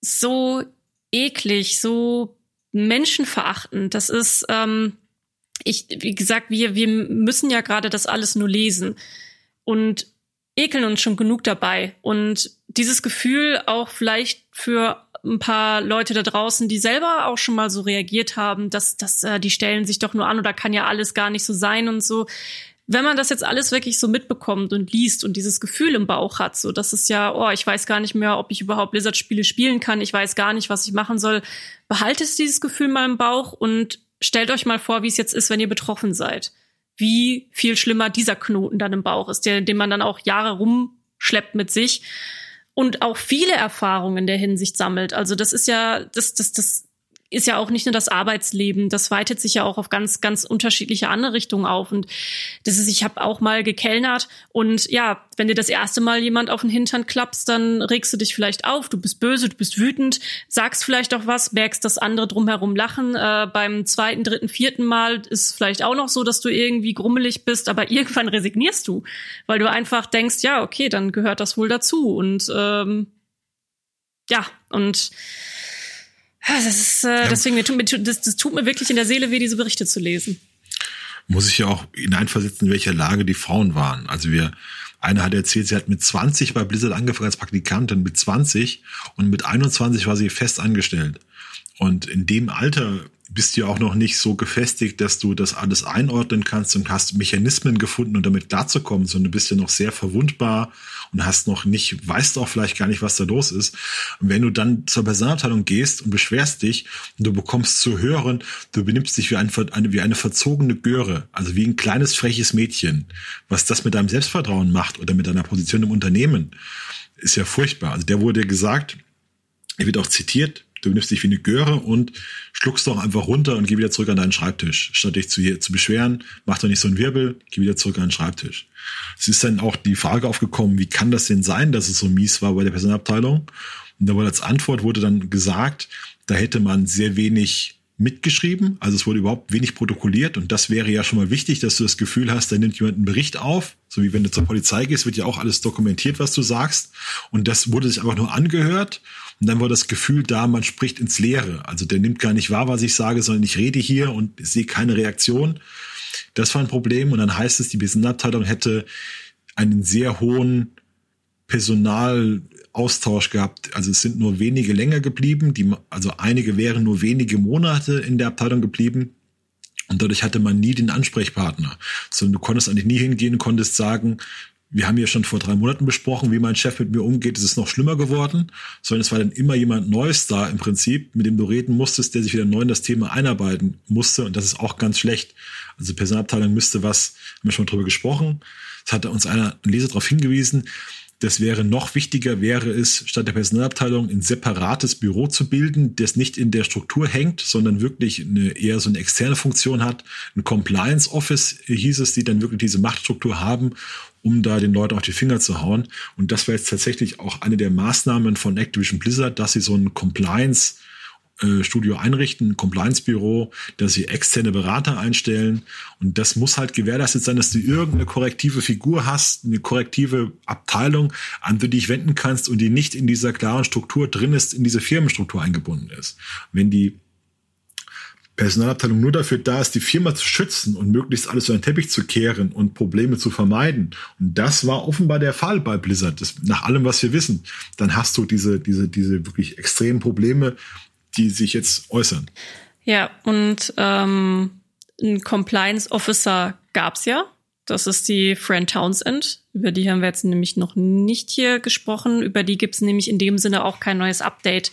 so eklig, so menschenverachtend. Das ist, ähm, ich, wie gesagt, wir, wir müssen ja gerade das alles nur lesen. Und ekeln uns schon genug dabei. Und dieses Gefühl auch vielleicht für ein paar Leute da draußen, die selber auch schon mal so reagiert haben, dass, dass äh, die stellen sich doch nur an oder kann ja alles gar nicht so sein und so. wenn man das jetzt alles wirklich so mitbekommt und liest und dieses Gefühl im Bauch hat, so dass es ja, oh, ich weiß gar nicht mehr, ob ich überhaupt Blizzard-Spiele spielen kann, ich weiß gar nicht, was ich machen soll, behaltet dieses Gefühl mal im Bauch und stellt euch mal vor, wie es jetzt ist, wenn ihr betroffen seid. Wie viel schlimmer dieser Knoten dann im Bauch ist, der, den man dann auch Jahre rumschleppt mit sich und auch viele Erfahrungen in der Hinsicht sammelt. Also das ist ja, das, das, das ist ja auch nicht nur das Arbeitsleben, das weitet sich ja auch auf ganz, ganz unterschiedliche andere Richtungen auf. Und das ist, ich habe auch mal gekellnert und ja, wenn dir das erste Mal jemand auf den Hintern klappst, dann regst du dich vielleicht auf, du bist böse, du bist wütend, sagst vielleicht auch was, merkst, dass andere drumherum lachen. Äh, beim zweiten, dritten, vierten Mal ist vielleicht auch noch so, dass du irgendwie grummelig bist, aber irgendwann resignierst du, weil du einfach denkst, ja, okay, dann gehört das wohl dazu. Und ähm, ja, und das ist, äh, deswegen, mir tut, das, das tut mir wirklich in der Seele weh, diese Berichte zu lesen. Muss ich ja auch hineinversetzen, in welcher Lage die Frauen waren. Also wir, eine hat erzählt, sie hat mit 20 bei Blizzard angefangen als Praktikantin, mit 20 und mit 21 war sie fest angestellt. Und in dem Alter bist du ja auch noch nicht so gefestigt, dass du das alles einordnen kannst und hast Mechanismen gefunden, um damit klarzukommen, sondern du bist ja noch sehr verwundbar und hast noch nicht, weißt auch vielleicht gar nicht, was da los ist. Und wenn du dann zur Personalabteilung gehst und beschwerst dich und du bekommst zu hören, du benimmst dich wie, ein, wie eine verzogene Göre, also wie ein kleines freches Mädchen, was das mit deinem Selbstvertrauen macht oder mit deiner Position im Unternehmen, ist ja furchtbar. Also der wurde gesagt, er wird auch zitiert, du benimmst dich wie eine Göre und schluckst doch einfach runter und geh wieder zurück an deinen Schreibtisch. Statt dich zu, zu beschweren, mach doch nicht so einen Wirbel, geh wieder zurück an den Schreibtisch. Es ist dann auch die Frage aufgekommen, wie kann das denn sein, dass es so mies war bei der Personalabteilung? Und da wurde als Antwort wurde dann gesagt, da hätte man sehr wenig mitgeschrieben, also es wurde überhaupt wenig protokolliert und das wäre ja schon mal wichtig, dass du das Gefühl hast, da nimmt jemand einen Bericht auf, so wie wenn du zur Polizei gehst, wird ja auch alles dokumentiert, was du sagst und das wurde sich einfach nur angehört und dann war das Gefühl da, man spricht ins Leere, also der nimmt gar nicht wahr, was ich sage, sondern ich rede hier und sehe keine Reaktion. Das war ein Problem und dann heißt es, die Businessabteilung hätte einen sehr hohen Personal Austausch gehabt. Also es sind nur wenige länger geblieben, die, also einige wären nur wenige Monate in der Abteilung geblieben. Und dadurch hatte man nie den Ansprechpartner. Sondern du konntest eigentlich nie hingehen und konntest sagen, wir haben ja schon vor drei Monaten besprochen, wie mein Chef mit mir umgeht, es ist noch schlimmer geworden, sondern es war dann immer jemand Neues da im Prinzip, mit dem du reden musstest, der sich wieder neu in das Thema einarbeiten musste. Und das ist auch ganz schlecht. Also Personalabteilung müsste was, haben wir schon drüber gesprochen, es hat uns einer, ein Leser darauf hingewiesen, das wäre noch wichtiger, wäre es, statt der Personalabteilung ein separates Büro zu bilden, das nicht in der Struktur hängt, sondern wirklich eine, eher so eine externe Funktion hat. Ein Compliance Office hieß es, die dann wirklich diese Machtstruktur haben, um da den Leuten auf die Finger zu hauen. Und das wäre jetzt tatsächlich auch eine der Maßnahmen von Activision Blizzard, dass sie so ein Compliance Studio einrichten, ein Compliance-Büro, dass sie externe Berater einstellen. Und das muss halt gewährleistet sein, dass du irgendeine korrektive Figur hast, eine korrektive Abteilung, an die du dich wenden kannst und die nicht in dieser klaren Struktur drin ist, in diese Firmenstruktur eingebunden ist. Wenn die Personalabteilung nur dafür da ist, die Firma zu schützen und möglichst alles so einen Teppich zu kehren und Probleme zu vermeiden. Und das war offenbar der Fall bei Blizzard, das, nach allem, was wir wissen. Dann hast du diese, diese, diese wirklich extremen Probleme, die sich jetzt äußern. Ja, und ähm, ein Compliance Officer gab's ja. Das ist die Fran Townsend. Über die haben wir jetzt nämlich noch nicht hier gesprochen. Über die gibt's nämlich in dem Sinne auch kein neues Update.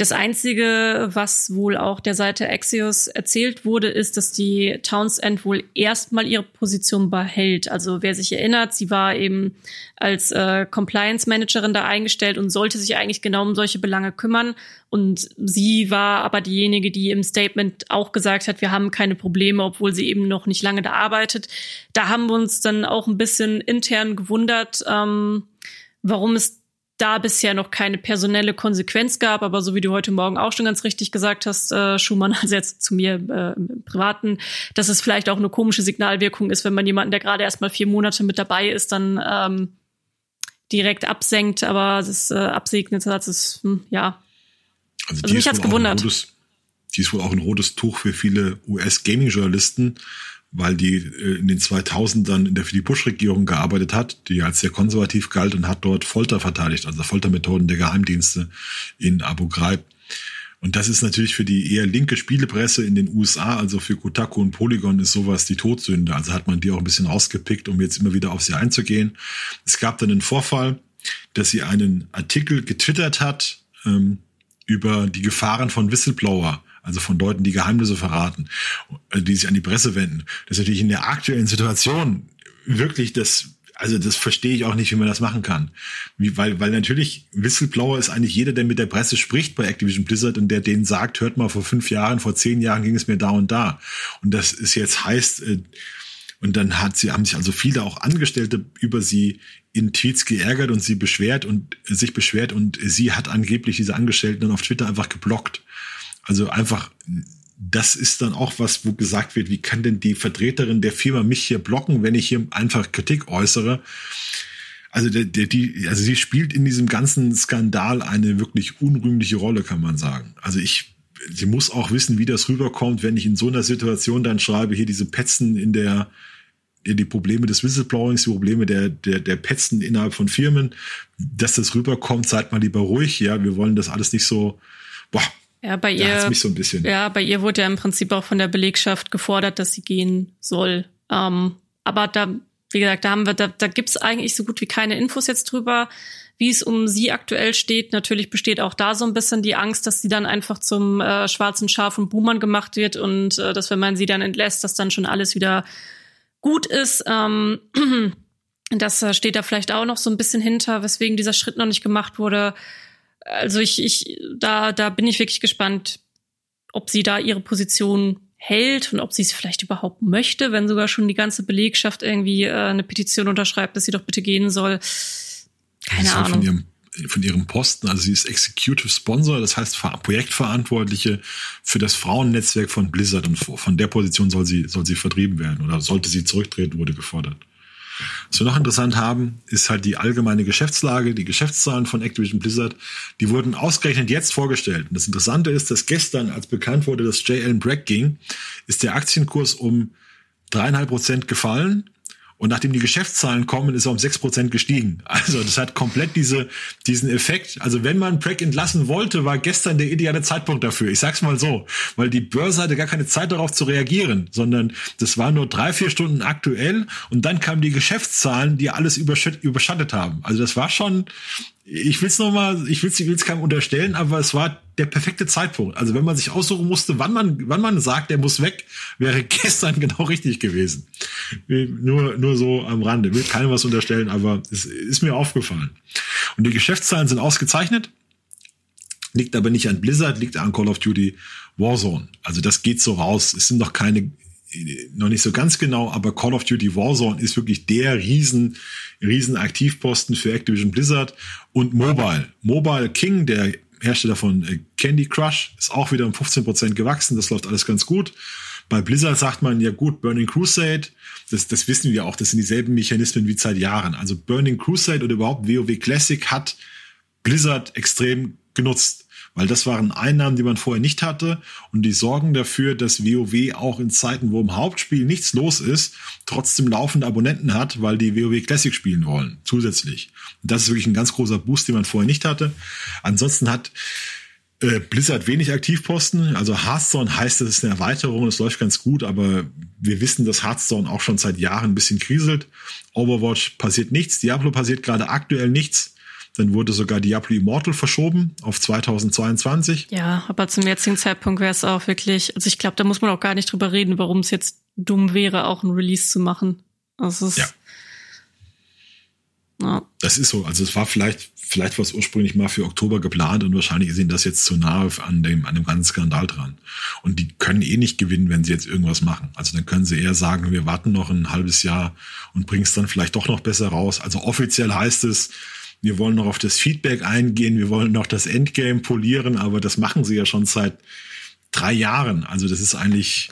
Das Einzige, was wohl auch der Seite Axios erzählt wurde, ist, dass die Townsend wohl erstmal ihre Position behält. Also wer sich erinnert, sie war eben als äh, Compliance Managerin da eingestellt und sollte sich eigentlich genau um solche Belange kümmern. Und sie war aber diejenige, die im Statement auch gesagt hat, wir haben keine Probleme, obwohl sie eben noch nicht lange da arbeitet. Da haben wir uns dann auch ein bisschen intern gewundert, ähm, warum es da bisher noch keine personelle Konsequenz gab, aber so wie du heute Morgen auch schon ganz richtig gesagt hast, äh, Schumann, also jetzt zu mir äh, im Privaten, dass es vielleicht auch eine komische Signalwirkung ist, wenn man jemanden, der gerade erst mal vier Monate mit dabei ist, dann ähm, direkt absenkt, aber das äh, absegnet hat es, hm, ja. Also, also mich hat's gewundert. Rotes, die ist wohl auch ein rotes Tuch für viele US-Gaming-Journalisten, weil die äh, in den 2000ern in der für die Bush-Regierung gearbeitet hat, die als sehr konservativ galt und hat dort Folter verteidigt, also Foltermethoden der Geheimdienste in Abu Ghraib. Und das ist natürlich für die eher linke Spielepresse in den USA, also für Kotaku und Polygon ist sowas die Todsünde. Also hat man die auch ein bisschen rausgepickt, um jetzt immer wieder auf sie einzugehen. Es gab dann einen Vorfall, dass sie einen Artikel getwittert hat ähm, über die Gefahren von Whistleblower also von Leuten, die Geheimnisse verraten, äh, die sich an die Presse wenden. Das ist natürlich in der aktuellen Situation wirklich das also das verstehe ich auch nicht, wie man das machen kann. Wie, weil, weil natürlich Whistleblower ist eigentlich jeder, der mit der Presse spricht bei Activision Blizzard und der denen sagt, hört mal, vor fünf Jahren, vor zehn Jahren ging es mir da und da. Und das ist jetzt heißt, äh, und dann hat sie, haben sich also viele auch Angestellte über sie in Tweets geärgert und sie beschwert und sich beschwert und sie hat angeblich diese Angestellten dann auf Twitter einfach geblockt. Also einfach das ist dann auch was, wo gesagt wird, wie kann denn die Vertreterin der Firma mich hier blocken, wenn ich hier einfach Kritik äußere? Also, der, der, die, also sie spielt in diesem ganzen Skandal eine wirklich unrühmliche Rolle, kann man sagen. Also ich, sie muss auch wissen, wie das rüberkommt, wenn ich in so einer Situation dann schreibe, hier diese Petzen in der, die Probleme des Whistleblowings, die Probleme der, der, der Petzen innerhalb von Firmen, dass das rüberkommt, seid mal lieber ruhig, ja, wir wollen das alles nicht so, boah, ja, bei ihr, mich so ein bisschen. ja, bei ihr wurde ja im Prinzip auch von der Belegschaft gefordert, dass sie gehen soll. Ähm, aber da, wie gesagt, da haben wir, da, da gibt's eigentlich so gut wie keine Infos jetzt drüber, wie es um sie aktuell steht. Natürlich besteht auch da so ein bisschen die Angst, dass sie dann einfach zum äh, schwarzen Schaf und Buhmann gemacht wird und äh, dass wenn man sie dann entlässt, dass dann schon alles wieder gut ist. Ähm, das äh, steht da vielleicht auch noch so ein bisschen hinter, weswegen dieser Schritt noch nicht gemacht wurde also ich, ich, da, da bin ich wirklich gespannt, ob sie da ihre Position hält und ob sie es vielleicht überhaupt möchte, wenn sogar schon die ganze Belegschaft irgendwie äh, eine Petition unterschreibt, dass sie doch bitte gehen soll. Keine Ahnung. Von ihrem, von ihrem Posten, also sie ist Executive Sponsor, das heißt Projektverantwortliche für das Frauennetzwerk von Blizzard und von der Position soll sie, soll sie vertrieben werden oder sollte sie zurücktreten, wurde gefordert. Was wir noch interessant haben, ist halt die allgemeine Geschäftslage, die Geschäftszahlen von Activision Blizzard. Die wurden ausgerechnet jetzt vorgestellt. Und das Interessante ist, dass gestern, als bekannt wurde, dass J. Allen Brack ging, ist der Aktienkurs um dreieinhalb Prozent gefallen und nachdem die Geschäftszahlen kommen, ist er um sechs Prozent gestiegen. Also das hat komplett diese, diesen Effekt. Also wenn man Prack entlassen wollte, war gestern der ideale Zeitpunkt dafür. Ich sag's mal so, weil die Börse hatte gar keine Zeit darauf zu reagieren, sondern das war nur drei, vier Stunden aktuell und dann kamen die Geschäftszahlen, die alles überschattet haben. Also das war schon, ich will es nochmal, ich will es keinem unterstellen, aber es war der perfekte Zeitpunkt. Also wenn man sich aussuchen musste, wann man, wann man sagt, der muss weg, wäre gestern genau richtig gewesen. Nur, nur so am Rande. Will keinem was unterstellen, aber es ist mir aufgefallen. Und die Geschäftszahlen sind ausgezeichnet. Liegt aber nicht an Blizzard, liegt an Call of Duty Warzone. Also das geht so raus. Es sind noch keine noch nicht so ganz genau, aber Call of Duty Warzone ist wirklich der riesen, riesen Aktivposten für Activision Blizzard und Mobile. Mobile King, der Hersteller von äh, Candy Crush, ist auch wieder um 15 Prozent gewachsen. Das läuft alles ganz gut. Bei Blizzard sagt man, ja gut, Burning Crusade, das, das wissen wir auch, das sind dieselben Mechanismen wie seit Jahren. Also Burning Crusade oder überhaupt WoW Classic hat Blizzard extrem genutzt weil das waren Einnahmen, die man vorher nicht hatte und die sorgen dafür, dass WoW auch in Zeiten, wo im Hauptspiel nichts los ist, trotzdem laufende Abonnenten hat, weil die WoW Classic spielen wollen, zusätzlich. Und das ist wirklich ein ganz großer Boost, den man vorher nicht hatte. Ansonsten hat äh, Blizzard wenig Aktivposten. Also Hearthstone heißt, das ist eine Erweiterung, das läuft ganz gut, aber wir wissen, dass Hearthstone auch schon seit Jahren ein bisschen kriselt. Overwatch passiert nichts, Diablo passiert gerade aktuell nichts. Dann wurde sogar Diablo Immortal verschoben auf 2022. Ja, aber zum jetzigen Zeitpunkt wäre es auch wirklich, also ich glaube, da muss man auch gar nicht drüber reden, warum es jetzt dumm wäre, auch ein Release zu machen. Also es ja. ja. Das ist so. Also es war vielleicht, vielleicht war es ursprünglich mal für Oktober geplant und wahrscheinlich ist ihnen das jetzt zu nahe an dem, an dem ganzen Skandal dran. Und die können eh nicht gewinnen, wenn sie jetzt irgendwas machen. Also dann können sie eher sagen, wir warten noch ein halbes Jahr und bringen es dann vielleicht doch noch besser raus. Also offiziell heißt es, wir wollen noch auf das Feedback eingehen, wir wollen noch das Endgame polieren, aber das machen sie ja schon seit drei Jahren. Also das ist eigentlich.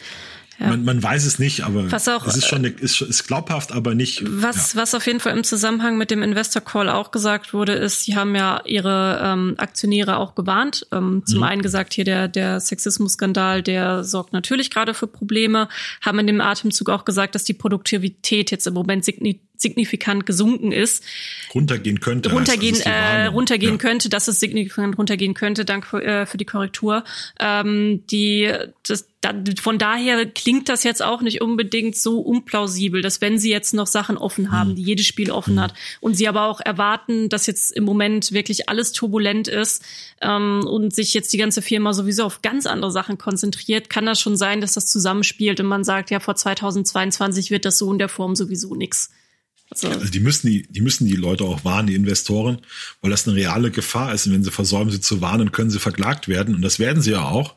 Ja. Man, man weiß es nicht, aber auch, es ist schon ist, ist glaubhaft, aber nicht. Was, ja. was auf jeden Fall im Zusammenhang mit dem Investor Call auch gesagt wurde, ist, sie haben ja ihre ähm, Aktionäre auch gewarnt. Ähm, zum mhm. einen gesagt, hier der, der Sexismus-Skandal, der sorgt natürlich gerade für Probleme, haben in dem Atemzug auch gesagt, dass die Produktivität jetzt im Moment signifikant signifikant gesunken ist. Runtergehen könnte. Runtergehen, äh, runtergehen ja. könnte, dass es signifikant runtergehen könnte, dank für, äh, für die Korrektur. Ähm, die, das, da, von daher klingt das jetzt auch nicht unbedingt so unplausibel, dass wenn sie jetzt noch Sachen offen haben, mhm. die jedes Spiel offen mhm. hat, und sie aber auch erwarten, dass jetzt im Moment wirklich alles turbulent ist ähm, und sich jetzt die ganze Firma sowieso auf ganz andere Sachen konzentriert, kann das schon sein, dass das zusammenspielt und man sagt, ja, vor 2022 wird das so in der Form sowieso nix. Also, also die müssen die, die müssen die Leute auch warnen, die Investoren, weil das eine reale Gefahr ist. Und wenn sie versäumen, sie zu warnen, können sie verklagt werden. Und das werden sie ja auch.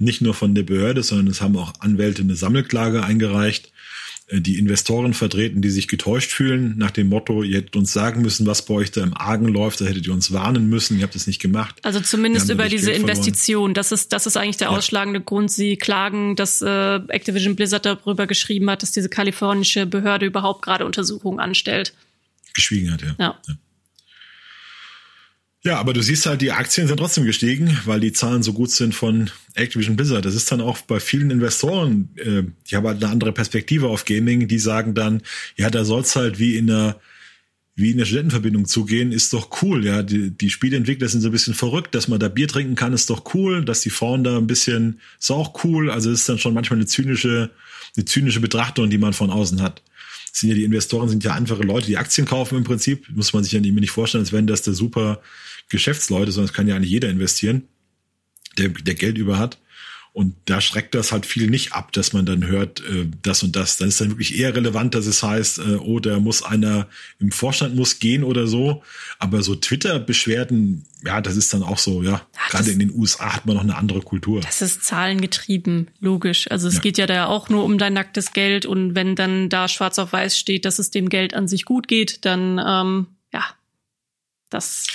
Nicht nur von der Behörde, sondern es haben auch Anwälte eine Sammelklage eingereicht äh, die Investoren vertreten, die sich getäuscht fühlen, nach dem Motto, ihr hättet uns sagen müssen, was bei euch da im Argen läuft, da hättet ihr uns warnen müssen, ihr habt es nicht gemacht. Also zumindest über diese Investition, das ist, das ist eigentlich der ja. ausschlagende Grund. Sie klagen, dass äh, Activision Blizzard darüber geschrieben hat, dass diese kalifornische Behörde überhaupt gerade Untersuchungen anstellt. Geschwiegen hat, ja. ja. ja. Ja, aber du siehst halt, die Aktien sind trotzdem gestiegen, weil die Zahlen so gut sind von Activision Blizzard. Das ist dann auch bei vielen Investoren, äh, die haben halt eine andere Perspektive auf Gaming, die sagen dann, ja, da soll's halt wie in einer wie in der Studentenverbindung zugehen, ist doch cool. Ja, die, die Spieleentwickler sind so ein bisschen verrückt, dass man da Bier trinken kann, ist doch cool. Dass die Frauen da ein bisschen, ist auch cool. Also ist dann schon manchmal eine zynische, eine zynische Betrachtung, die man von außen hat. sind ja die Investoren sind ja einfache Leute, die Aktien kaufen im Prinzip. Muss man sich ja nicht vorstellen, als wenn das der super Geschäftsleute, sondern es kann ja eigentlich jeder investieren, der, der Geld über hat. Und da schreckt das halt viel nicht ab, dass man dann hört, äh, das und das. Dann ist dann wirklich eher relevant, dass es heißt, äh, oh, da muss einer im Vorstand muss gehen oder so. Aber so Twitter-Beschwerden, ja, das ist dann auch so, ja, gerade in den USA hat man noch eine andere Kultur. Das ist zahlengetrieben, logisch. Also es ja. geht ja da auch nur um dein nacktes Geld und wenn dann da schwarz auf weiß steht, dass es dem Geld an sich gut geht, dann ähm, ja, das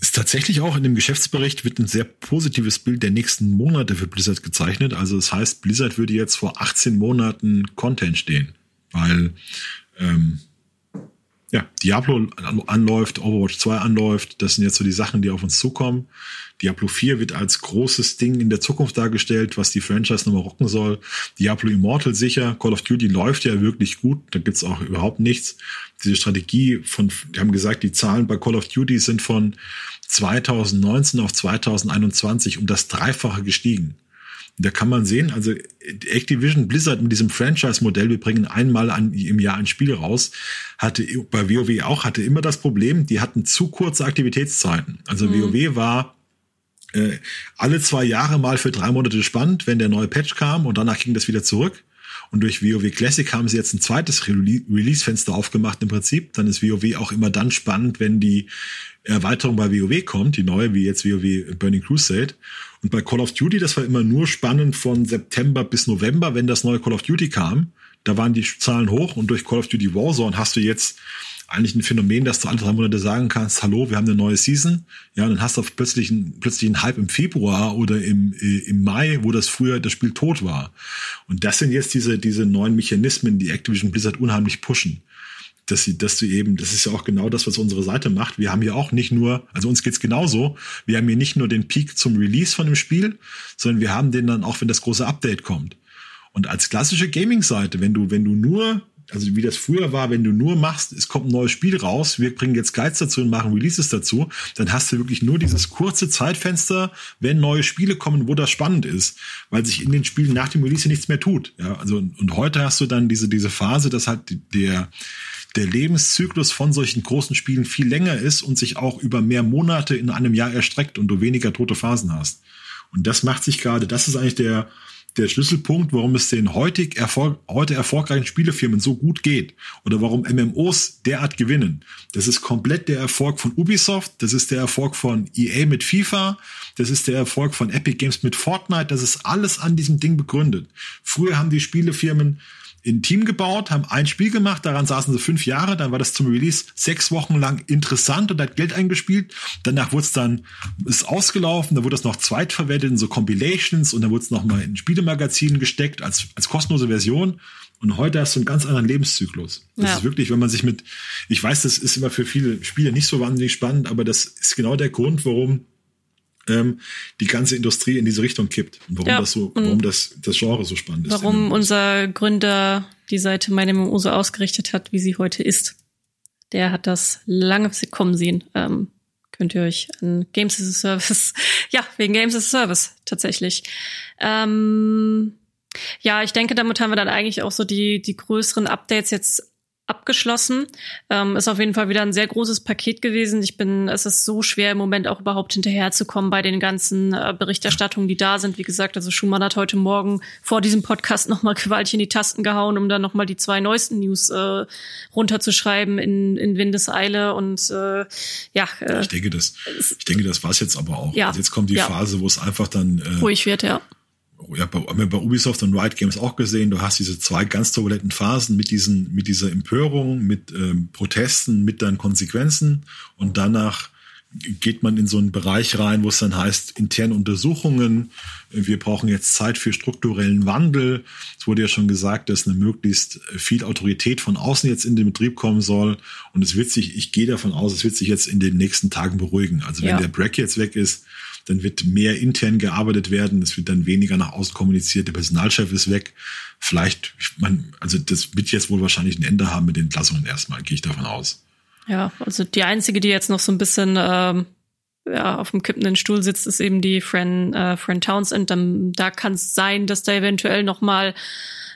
ist tatsächlich auch in dem Geschäftsbericht wird ein sehr positives Bild der nächsten Monate für Blizzard gezeichnet. Also das heißt, Blizzard würde jetzt vor 18 Monaten Content stehen, weil ähm, ja, Diablo anläuft, Overwatch 2 anläuft. Das sind jetzt so die Sachen, die auf uns zukommen. Diablo 4 wird als großes Ding in der Zukunft dargestellt, was die Franchise nochmal rocken soll. Diablo Immortal sicher. Call of Duty läuft ja wirklich gut. Da gibt's auch überhaupt nichts. Diese Strategie von, die haben gesagt, die Zahlen bei Call of Duty sind von 2019 auf 2021 um das Dreifache gestiegen. Da kann man sehen, also Activision Blizzard mit diesem Franchise-Modell, wir bringen einmal an, im Jahr ein Spiel raus, hatte bei WoW auch, hatte immer das Problem, die hatten zu kurze Aktivitätszeiten. Also mhm. WoW war äh, alle zwei Jahre mal für drei Monate spannend, wenn der neue Patch kam und danach ging das wieder zurück. Und durch WoW Classic haben sie jetzt ein zweites Release-Fenster aufgemacht im Prinzip. Dann ist WoW auch immer dann spannend, wenn die Erweiterung bei WoW kommt, die neue, wie jetzt WoW Burning Crusade. Und bei Call of Duty, das war immer nur spannend von September bis November, wenn das neue Call of Duty kam. Da waren die Zahlen hoch und durch Call of Duty Warzone hast du jetzt eigentlich ein Phänomen, dass du alle drei Monate sagen kannst, hallo, wir haben eine neue Season. Ja, und dann hast du plötzlich einen, plötzlich einen Hype im Februar oder im, äh, im Mai, wo das früher das Spiel tot war. Und das sind jetzt diese, diese neuen Mechanismen, die Activision Blizzard unheimlich pushen dass sie, dass du eben, das ist ja auch genau das, was unsere Seite macht. Wir haben ja auch nicht nur, also uns geht's genauso, wir haben hier nicht nur den Peak zum Release von dem Spiel, sondern wir haben den dann auch, wenn das große Update kommt. Und als klassische Gaming-Seite, wenn du, wenn du nur also wie das früher war, wenn du nur machst, es kommt ein neues Spiel raus, wir bringen jetzt Guides dazu und machen Releases dazu, dann hast du wirklich nur dieses kurze Zeitfenster, wenn neue Spiele kommen, wo das spannend ist, weil sich in den Spielen nach dem Release nichts mehr tut. Ja, also und heute hast du dann diese diese Phase, dass halt der der Lebenszyklus von solchen großen Spielen viel länger ist und sich auch über mehr Monate in einem Jahr erstreckt und du weniger tote Phasen hast. Und das macht sich gerade, das ist eigentlich der der Schlüsselpunkt, warum es den heutig Erfolg, heute erfolgreichen Spielefirmen so gut geht oder warum MMOs derart gewinnen. Das ist komplett der Erfolg von Ubisoft, das ist der Erfolg von EA mit FIFA, das ist der Erfolg von Epic Games mit Fortnite, das ist alles an diesem Ding begründet. Früher haben die Spielefirmen ein Team gebaut, haben ein Spiel gemacht, daran saßen sie fünf Jahre, dann war das zum Release sechs Wochen lang interessant und hat Geld eingespielt. Danach wurde es dann, ist ausgelaufen, dann wurde es noch zweitverwendet in so Compilations und dann wurde es nochmal in Spielemagazinen gesteckt als, als kostenlose Version. Und heute hast du einen ganz anderen Lebenszyklus. Das ja. ist wirklich, wenn man sich mit, ich weiß, das ist immer für viele Spieler nicht so wahnsinnig spannend, aber das ist genau der Grund, warum ähm, die ganze Industrie in diese Richtung kippt und warum ja, das so, warum das, das Genre so spannend ist. Warum unser Gründer die Seite meine MMO so ausgerichtet hat, wie sie heute ist. Der hat das lange kommen sehen. Ähm, könnt ihr euch an Games as a Service, ja, wegen Games as a Service tatsächlich. Ähm, ja, ich denke, damit haben wir dann eigentlich auch so die, die größeren Updates jetzt abgeschlossen. Ähm, ist auf jeden Fall wieder ein sehr großes Paket gewesen. Ich bin, es ist so schwer im Moment auch überhaupt hinterherzukommen bei den ganzen äh, Berichterstattungen, die da sind. Wie gesagt, also Schumann hat heute Morgen vor diesem Podcast nochmal gewaltig in die Tasten gehauen, um dann nochmal die zwei neuesten News äh, runterzuschreiben in, in Windeseile und äh, ja. Äh, ich denke, das, ich denke, das war's jetzt aber auch. Ja, also jetzt kommt die ja. Phase, wo es einfach dann äh, ruhig wird, ja ja, bei, haben wir bei Ubisoft und Riot Games auch gesehen, du hast diese zwei ganz turbulenten Phasen mit diesen, mit dieser Empörung, mit ähm, Protesten, mit dann Konsequenzen und danach geht man in so einen Bereich rein, wo es dann heißt, interne Untersuchungen, wir brauchen jetzt Zeit für strukturellen Wandel. Es wurde ja schon gesagt, dass eine möglichst viel Autorität von außen jetzt in den Betrieb kommen soll. Und es wird sich, ich gehe davon aus, es wird sich jetzt in den nächsten Tagen beruhigen. Also wenn ja. der Brack jetzt weg ist, dann wird mehr intern gearbeitet werden, es wird dann weniger nach außen kommuniziert, der Personalchef ist weg. Vielleicht, man, also das wird jetzt wohl wahrscheinlich ein Ende haben mit den Entlassungen erstmal, gehe ich davon aus. Ja, also die einzige, die jetzt noch so ein bisschen ähm, ja, auf dem kippenden Stuhl sitzt, ist eben die Fran, äh, Fran Townsend. Dann, da kann es sein, dass da eventuell noch mal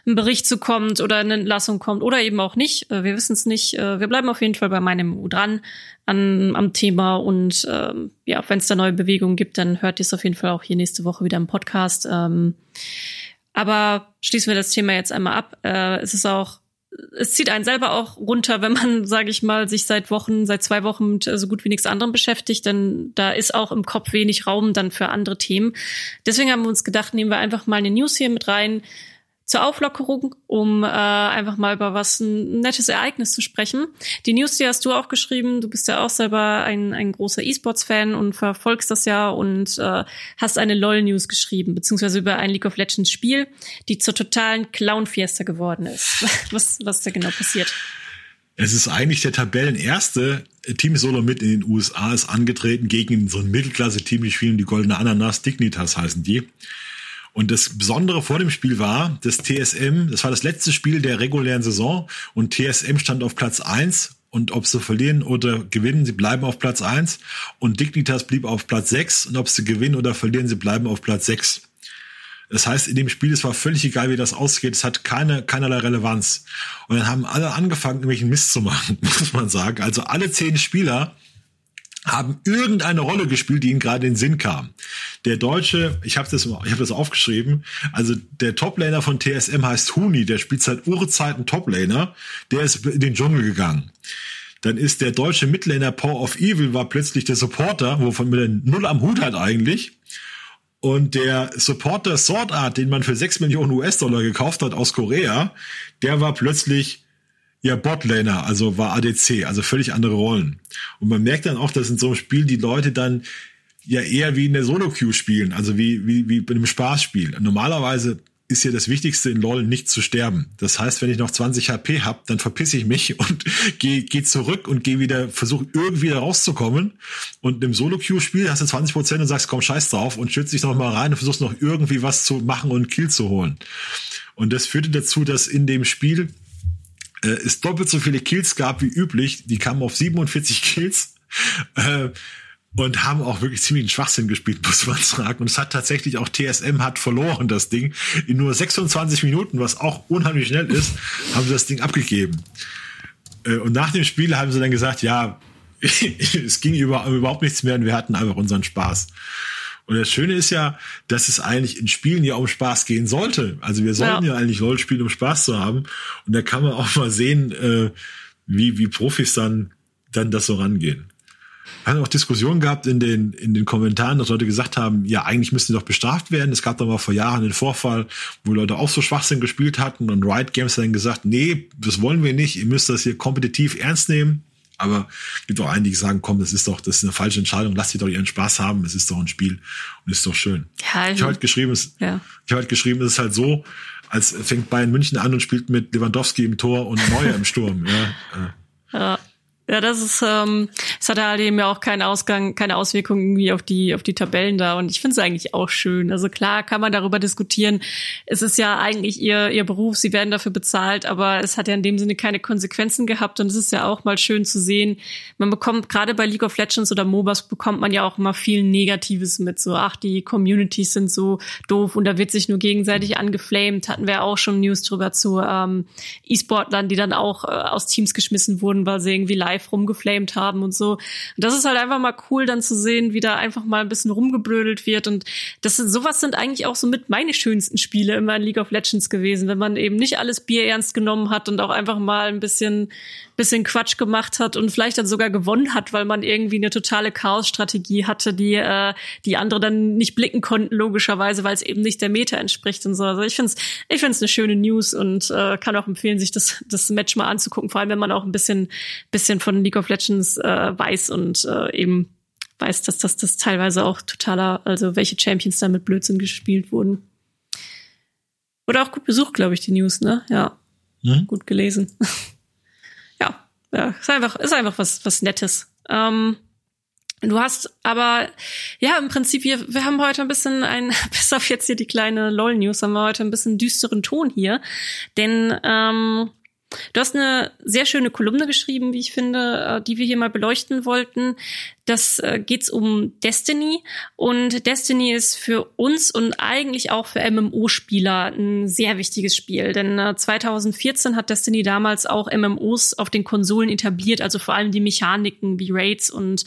ein Bericht zu kommt oder eine Entlassung kommt oder eben auch nicht. Äh, wir wissen es nicht. Äh, wir bleiben auf jeden Fall bei meinem U dran an, am Thema und ähm, ja, wenn es da neue Bewegungen gibt, dann hört ihr es auf jeden Fall auch hier nächste Woche wieder im Podcast. Ähm, aber schließen wir das Thema jetzt einmal ab. Äh, es ist auch es zieht einen selber auch runter, wenn man, sage ich mal, sich seit Wochen, seit zwei Wochen mit so gut wie nichts anderem beschäftigt, denn da ist auch im Kopf wenig Raum dann für andere Themen. Deswegen haben wir uns gedacht, nehmen wir einfach mal eine News hier mit rein, zur Auflockerung, um äh, einfach mal über was ein nettes Ereignis zu sprechen. Die News, die hast du auch geschrieben. Du bist ja auch selber ein, ein großer E-Sports-Fan und verfolgst das ja und äh, hast eine LOL-News geschrieben, beziehungsweise über ein League of Legends-Spiel, die zur totalen Clown-Fiesta geworden ist. was, was ist da genau passiert? Es ist eigentlich der Tabellenerste. Team Solo mit in den USA ist angetreten gegen so ein Mittelklasse-Team, die spielen die Goldene Ananas, Dignitas heißen die. Und das Besondere vor dem Spiel war, dass TSM, das war das letzte Spiel der regulären Saison und TSM stand auf Platz eins und ob sie verlieren oder gewinnen, sie bleiben auf Platz eins und Dignitas blieb auf Platz sechs und ob sie gewinnen oder verlieren, sie bleiben auf Platz sechs. Das heißt, in dem Spiel, es war völlig egal, wie das ausgeht, es hat keine, keinerlei Relevanz. Und dann haben alle angefangen, irgendwelchen Mist zu machen, muss man sagen. Also alle zehn Spieler haben irgendeine Rolle gespielt, die ihnen gerade in den Sinn kam. Der Deutsche, ich habe das, ich hab das aufgeschrieben, also der Toplaner von TSM heißt Huni, der spielt seit Urzeiten Toplaner, der ist in den Dschungel gegangen. Dann ist der deutsche Midlaner Power of Evil war plötzlich der Supporter, wovon man den Null am Hut hat eigentlich. Und der Supporter Sword Art, den man für 6 Millionen US-Dollar gekauft hat aus Korea, der war plötzlich ja, Botlaner, also war ADC, also völlig andere Rollen. Und man merkt dann auch, dass in so einem Spiel die Leute dann ja eher wie in der Solo-Queue spielen, also wie, wie, wie bei einem Spaßspiel. Normalerweise ist ja das Wichtigste in LoL nicht zu sterben. Das heißt, wenn ich noch 20 HP hab, dann verpiss ich mich und gehe geh zurück und gehe wieder, versuche irgendwie da rauszukommen. Und im Solo-Queue-Spiel hast du 20 Prozent und sagst, komm, scheiß drauf und schützt dich noch mal rein und versuchst noch irgendwie was zu machen und Kill zu holen. Und das führte dazu, dass in dem Spiel äh, es doppelt so viele Kills gab wie üblich. Die kamen auf 47 Kills. Äh, und haben auch wirklich ziemlich einen Schwachsinn gespielt, muss man sagen. Und es hat tatsächlich auch TSM hat verloren, das Ding. In nur 26 Minuten, was auch unheimlich schnell ist, haben sie das Ding abgegeben. Äh, und nach dem Spiel haben sie dann gesagt, ja, es ging über, überhaupt nichts mehr und wir hatten einfach unseren Spaß. Und das Schöne ist ja, dass es eigentlich in Spielen ja um Spaß gehen sollte. Also wir sollten ja, ja eigentlich LOL spielen, um Spaß zu haben. Und da kann man auch mal sehen, äh, wie, wie Profis dann, dann das so rangehen. Wir haben auch Diskussionen gehabt in den, in den Kommentaren, dass Leute gesagt haben, ja, eigentlich müssten die doch bestraft werden. Es gab doch mal vor Jahren den Vorfall, wo Leute auch so Schwachsinn gespielt hatten und Riot Games dann gesagt, nee, das wollen wir nicht, ihr müsst das hier kompetitiv ernst nehmen. Aber gibt auch einige, die sagen, komm, das ist doch, das ist eine falsche Entscheidung, lasst sie doch ihren Spaß haben, es ist doch ein Spiel und ist doch schön. Ja, ich habe halt geschrieben, es, ja. ich habe halt geschrieben, es ist halt so, als fängt Bayern München an und spielt mit Lewandowski im Tor und Neuer im Sturm. Ja, ja. Ja, das ist, ähm, es hat halt eben ja auch keinen Ausgang, keine Auswirkungen irgendwie auf die, auf die Tabellen da. Und ich finde es eigentlich auch schön. Also klar kann man darüber diskutieren. Es ist ja eigentlich ihr, ihr Beruf, sie werden dafür bezahlt, aber es hat ja in dem Sinne keine Konsequenzen gehabt. Und es ist ja auch mal schön zu sehen. Man bekommt, gerade bei League of Legends oder MOBAs bekommt man ja auch immer viel Negatives mit. So, ach, die Communities sind so doof und da wird sich nur gegenseitig angeflamed. Hatten wir auch schon News drüber zu ähm, E-Sportlern, die dann auch äh, aus Teams geschmissen wurden, weil sie irgendwie live live rumgeflamed haben und so. Und das ist halt einfach mal cool, dann zu sehen, wie da einfach mal ein bisschen rumgeblödelt wird. Und das sind, sowas sind eigentlich auch so mit meine schönsten Spiele immer in League of Legends gewesen, wenn man eben nicht alles Bier ernst genommen hat und auch einfach mal ein bisschen, bisschen Quatsch gemacht hat und vielleicht dann sogar gewonnen hat, weil man irgendwie eine totale Chaos-Strategie hatte, die, äh, die andere dann nicht blicken konnten, logischerweise, weil es eben nicht der Meta entspricht und so. Also ich finde es ich find's eine schöne News und äh, kann auch empfehlen, sich das, das Match mal anzugucken, vor allem wenn man auch ein bisschen, bisschen von League of Legends äh, weiß und äh, eben weiß, dass das, das teilweise auch totaler, also welche Champions da mit Blödsinn gespielt wurden. Wurde auch gut besucht, glaube ich, die News, ne? Ja. Hm? Gut gelesen. ja, ja, ist einfach, ist einfach was, was Nettes. Ähm, Du hast aber, ja, im Prinzip, wir, wir haben heute ein bisschen ein, bis auf jetzt hier die kleine LOL-News, haben wir heute ein bisschen düsteren Ton hier. Denn ähm, Du hast eine sehr schöne Kolumne geschrieben, wie ich finde, äh, die wir hier mal beleuchten wollten. Das äh, geht's um Destiny und Destiny ist für uns und eigentlich auch für MMO-Spieler ein sehr wichtiges Spiel, denn 2014 äh, hat Destiny damals auch MMOs auf den Konsolen etabliert, also vor allem die Mechaniken wie Raids und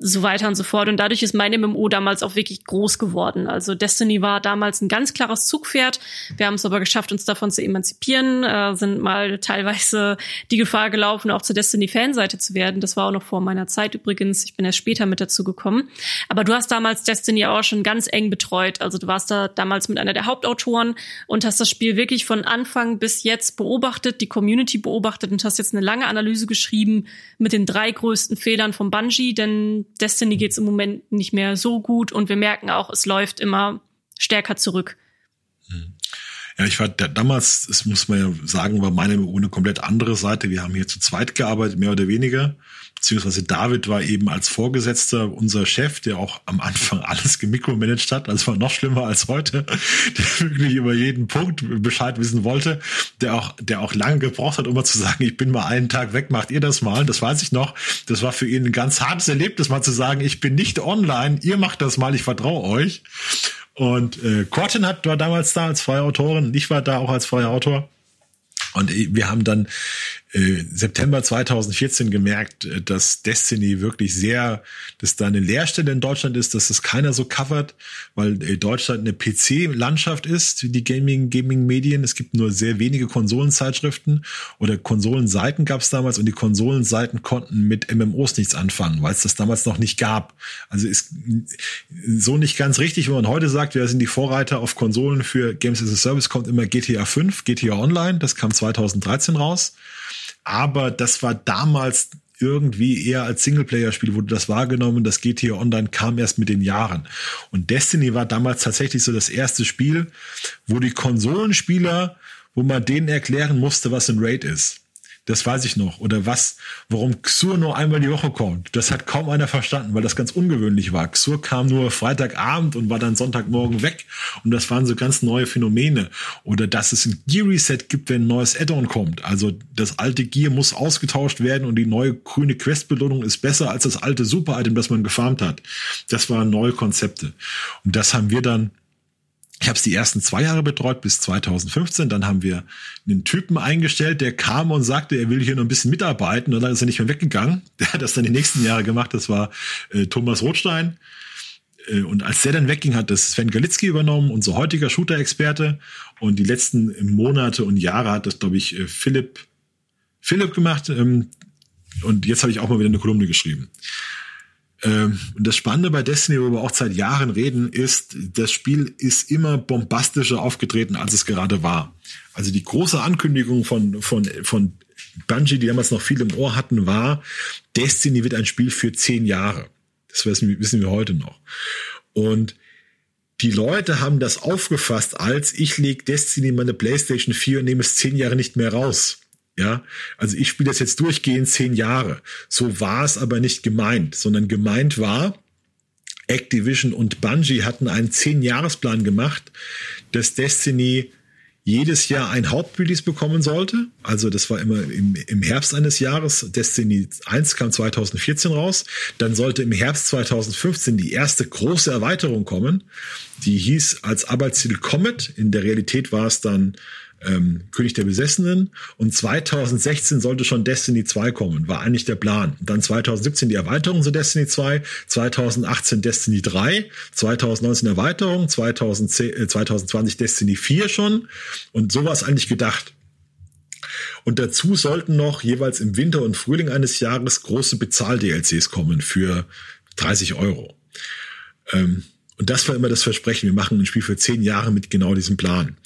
so weiter und so fort. Und dadurch ist mein MMO damals auch wirklich groß geworden. Also Destiny war damals ein ganz klares Zugpferd. Wir haben es aber geschafft, uns davon zu emanzipieren, äh, sind mal teilweise die Gefahr gelaufen, auch zur Destiny-Fanseite zu werden. Das war auch noch vor meiner Zeit übrigens. Ich bin erst später mit dazu gekommen. Aber du hast damals Destiny auch schon ganz eng betreut. Also du warst da damals mit einer der Hauptautoren und hast das Spiel wirklich von Anfang bis jetzt beobachtet, die Community beobachtet und hast jetzt eine lange Analyse geschrieben mit den drei größten Fehlern von Bungie, denn Destiny geht's im Moment nicht mehr so gut und wir merken auch, es läuft immer stärker zurück. Ja, ich war damals, das muss man ja sagen, war meine eine komplett andere Seite. Wir haben hier zu zweit gearbeitet, mehr oder weniger. Beziehungsweise David war eben als Vorgesetzter unser Chef, der auch am Anfang alles gemikromanagt hat. Also war noch schlimmer als heute, der wirklich über jeden Punkt Bescheid wissen wollte, der auch, der auch lange gebraucht hat, um mal zu sagen, ich bin mal einen Tag weg, macht ihr das mal. Das weiß ich noch. Das war für ihn ein ganz hartes Erlebnis, mal zu sagen, ich bin nicht online, ihr macht das mal, ich vertraue euch. Und äh, Cortin hat, war damals da als freie Autorin, ich war da auch als freier Autor. Und wir haben dann äh, September 2014 gemerkt, äh, dass Destiny wirklich sehr, dass da eine Leerstelle in Deutschland ist, dass das keiner so covert, weil äh, Deutschland eine PC-Landschaft ist, die Gaming, Gaming-Medien. Es gibt nur sehr wenige Konsolenzeitschriften oder Konsolenseiten gab es damals und die Konsolenseiten konnten mit MMOs nichts anfangen, weil es das damals noch nicht gab. Also ist so nicht ganz richtig, wenn man heute sagt, wir sind die Vorreiter auf Konsolen für Games as a Service, kommt immer GTA 5, GTA Online, das kam 2013 raus aber das war damals irgendwie eher als Singleplayer-Spiel wurde das wahrgenommen. Das GTA Online kam erst mit den Jahren. Und Destiny war damals tatsächlich so das erste Spiel, wo die Konsolenspieler, wo man denen erklären musste, was ein Raid ist. Das weiß ich noch. Oder was, warum Xur nur einmal die Woche kommt. Das hat kaum einer verstanden, weil das ganz ungewöhnlich war. Xur kam nur Freitagabend und war dann Sonntagmorgen weg. Und das waren so ganz neue Phänomene. Oder dass es ein Gear Reset gibt, wenn ein neues Add-on kommt. Also das alte Gear muss ausgetauscht werden und die neue grüne Quest-Belohnung ist besser als das alte Super-Item, das man gefarmt hat. Das waren neue Konzepte. Und das haben wir dann ich habe es die ersten zwei Jahre betreut bis 2015. Dann haben wir einen Typen eingestellt, der kam und sagte, er will hier noch ein bisschen mitarbeiten. Und dann ist er nicht mehr weggegangen. Der hat das dann die nächsten Jahre gemacht. Das war äh, Thomas Rothstein. Äh, und als der dann wegging, hat das Sven Galitzki übernommen, unser heutiger Shooter-Experte. Und die letzten Monate und Jahre hat das, glaube ich, äh, Philipp, Philipp gemacht. Ähm, und jetzt habe ich auch mal wieder eine Kolumne geschrieben. Ähm, und das Spannende bei Destiny, worüber wir auch seit Jahren reden, ist, das Spiel ist immer bombastischer aufgetreten, als es gerade war. Also die große Ankündigung von, von, von Bungie, die damals noch viel im Ohr hatten, war, Destiny wird ein Spiel für zehn Jahre. Das wissen, wir heute noch. Und die Leute haben das aufgefasst als ich lege Destiny in meine PlayStation 4 und nehme es zehn Jahre nicht mehr raus. Ja, also ich spiele das jetzt durchgehend zehn Jahre. So war es aber nicht gemeint, sondern gemeint war, Activision und Bungie hatten einen zehn-Jahresplan gemacht, dass Destiny jedes Jahr ein Hauptrelease bekommen sollte. Also das war immer im, im Herbst eines Jahres. Destiny 1 kam 2014 raus. Dann sollte im Herbst 2015 die erste große Erweiterung kommen. Die hieß als Arbeitsziel Comet. In der Realität war es dann ähm, König der Besessenen und 2016 sollte schon Destiny 2 kommen, war eigentlich der Plan. Und dann 2017 die Erweiterung zu Destiny 2, 2018 Destiny 3, 2019 Erweiterung, 2010, äh, 2020 Destiny 4 schon und so war es eigentlich gedacht. Und dazu sollten noch jeweils im Winter und Frühling eines Jahres große Bezahl-DLCs kommen für 30 Euro. Ähm, und das war immer das Versprechen. Wir machen ein Spiel für zehn Jahre mit genau diesem Plan.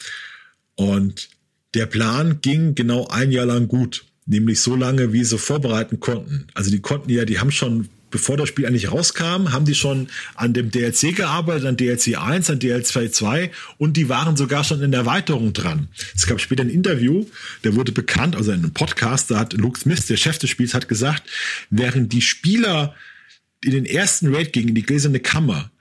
Und der Plan ging genau ein Jahr lang gut, nämlich so lange, wie sie vorbereiten konnten. Also die konnten ja, die haben schon bevor das Spiel eigentlich rauskam, haben die schon an dem DLC gearbeitet, an DLC 1, an DLC 2 und die waren sogar schon in der Erweiterung dran. Es gab später ein Interview, der wurde bekannt, also in einem Podcast, da hat Luke Smith, der Chef des Spiels, hat gesagt, während die Spieler in den ersten Raid gingen, in die gläserne Kammer,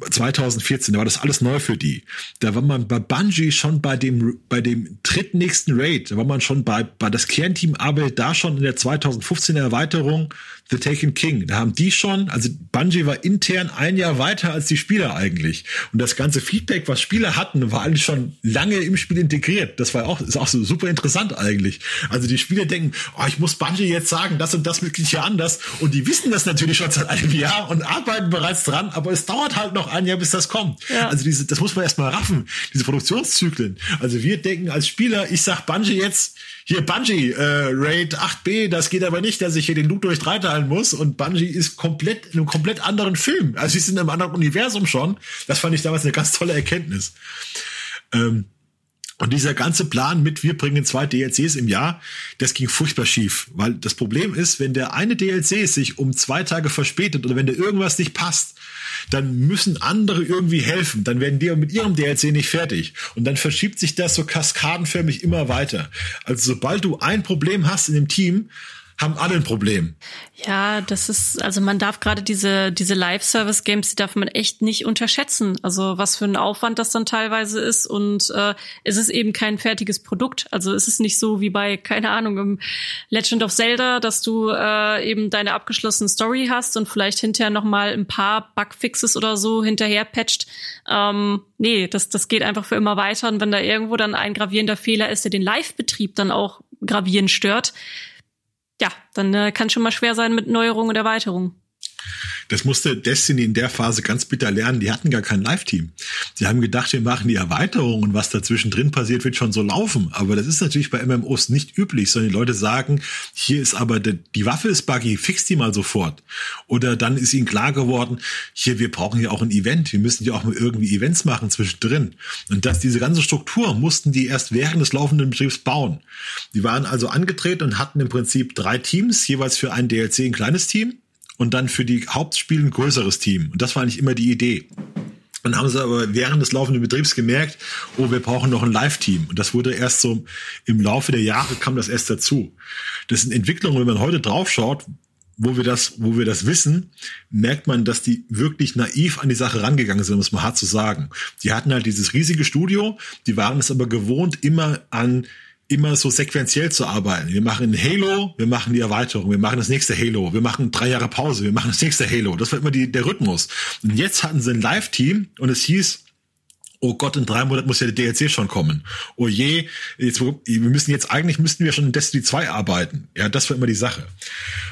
2014, da war das alles neu für die. Da war man bei Bungie schon bei dem, bei dem drittnächsten Raid, da war man schon bei, bei das Kernteam arbeitet da schon in der 2015er Erweiterung The Taken King. Da haben die schon, also Bungie war intern ein Jahr weiter als die Spieler eigentlich. Und das ganze Feedback, was Spieler hatten, war eigentlich schon lange im Spiel integriert. Das war auch, ist auch so super interessant eigentlich. Also die Spieler denken, oh, ich muss Bungie jetzt sagen, das und das wirklich hier anders. Und die wissen das natürlich schon seit einem Jahr und arbeiten bereits dran, aber es dauert halt noch ein Jahr, bis das kommt. Ja. Also diese, das muss man erstmal raffen, diese Produktionszyklen. Also wir denken als Spieler, ich sag Bungie jetzt, hier Bungie, äh, Raid 8b, das geht aber nicht, dass ich hier den Loot durch drei teilen muss. Und Bungie ist komplett in einem komplett anderen Film. Also sie sind in einem anderen Universum schon. Das fand ich damals eine ganz tolle Erkenntnis. Ähm, und dieser ganze Plan mit, wir bringen zwei DLCs im Jahr, das ging furchtbar schief. Weil das Problem ist, wenn der eine DLC sich um zwei Tage verspätet oder wenn da irgendwas nicht passt, dann müssen andere irgendwie helfen. Dann werden die mit ihrem DLC nicht fertig. Und dann verschiebt sich das so kaskadenförmig immer weiter. Also sobald du ein Problem hast in dem Team, haben alle ein Problem. Ja, das ist, also man darf gerade diese, diese Live-Service-Games, die darf man echt nicht unterschätzen. Also was für ein Aufwand das dann teilweise ist und äh, es ist eben kein fertiges Produkt. Also es ist nicht so wie bei, keine Ahnung, im Legend of Zelda, dass du äh, eben deine abgeschlossene Story hast und vielleicht hinterher nochmal ein paar Bugfixes oder so hinterher patcht. Ähm, nee, das, das geht einfach für immer weiter. Und wenn da irgendwo dann ein gravierender Fehler ist, der den Live-Betrieb dann auch gravierend stört, ja, dann äh, kann schon mal schwer sein mit Neuerungen und Erweiterungen. Das musste Destiny in der Phase ganz bitter lernen. Die hatten gar kein Live-Team. Sie haben gedacht, wir machen die Erweiterung und was dazwischen drin passiert, wird schon so laufen. Aber das ist natürlich bei MMOs nicht üblich, sondern die Leute sagen, hier ist aber die, die Waffe ist buggy, fix die mal sofort. Oder dann ist ihnen klar geworden, hier, wir brauchen ja auch ein Event. Wir müssen ja auch mal irgendwie Events machen zwischendrin. Und dass diese ganze Struktur mussten die erst während des laufenden Betriebs bauen. Die waren also angetreten und hatten im Prinzip drei Teams, jeweils für ein DLC ein kleines Team und dann für die Hauptspiele ein größeres Team. Und das war eigentlich immer die Idee. Und haben sie aber während des laufenden Betriebs gemerkt, oh, wir brauchen noch ein Live-Team. Und das wurde erst so im Laufe der Jahre kam das erst dazu. Das sind Entwicklungen, wenn man heute draufschaut, wo wir das, wo wir das wissen, merkt man, dass die wirklich naiv an die Sache rangegangen sind, um es mal hart zu sagen. Die hatten halt dieses riesige Studio, die waren es aber gewohnt, immer an immer so sequenziell zu arbeiten. Wir machen Halo, wir machen die Erweiterung, wir machen das nächste Halo, wir machen drei Jahre Pause, wir machen das nächste Halo. Das war immer die, der Rhythmus. Und jetzt hatten sie ein Live-Team und es hieß, oh Gott, in drei Monaten muss ja der DLC schon kommen. Oh je, jetzt, wir müssen jetzt, eigentlich müssten wir schon in Destiny 2 arbeiten. Ja, das war immer die Sache.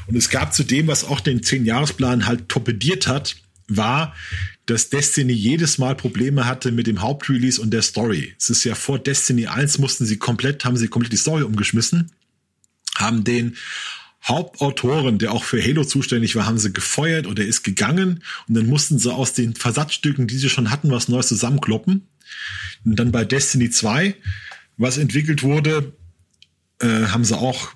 Und es gab zu dem, was auch den Zehn-Jahres-Plan halt torpediert hat, war, dass Destiny jedes Mal Probleme hatte mit dem Hauptrelease und der Story. Es ist ja vor Destiny 1 mussten sie komplett, haben sie komplett die Story umgeschmissen, haben den Hauptautoren, der auch für Halo zuständig war, haben sie gefeuert oder ist gegangen und dann mussten sie aus den Versatzstücken, die sie schon hatten, was Neues zusammenkloppen. Und dann bei Destiny 2, was entwickelt wurde, äh, haben sie auch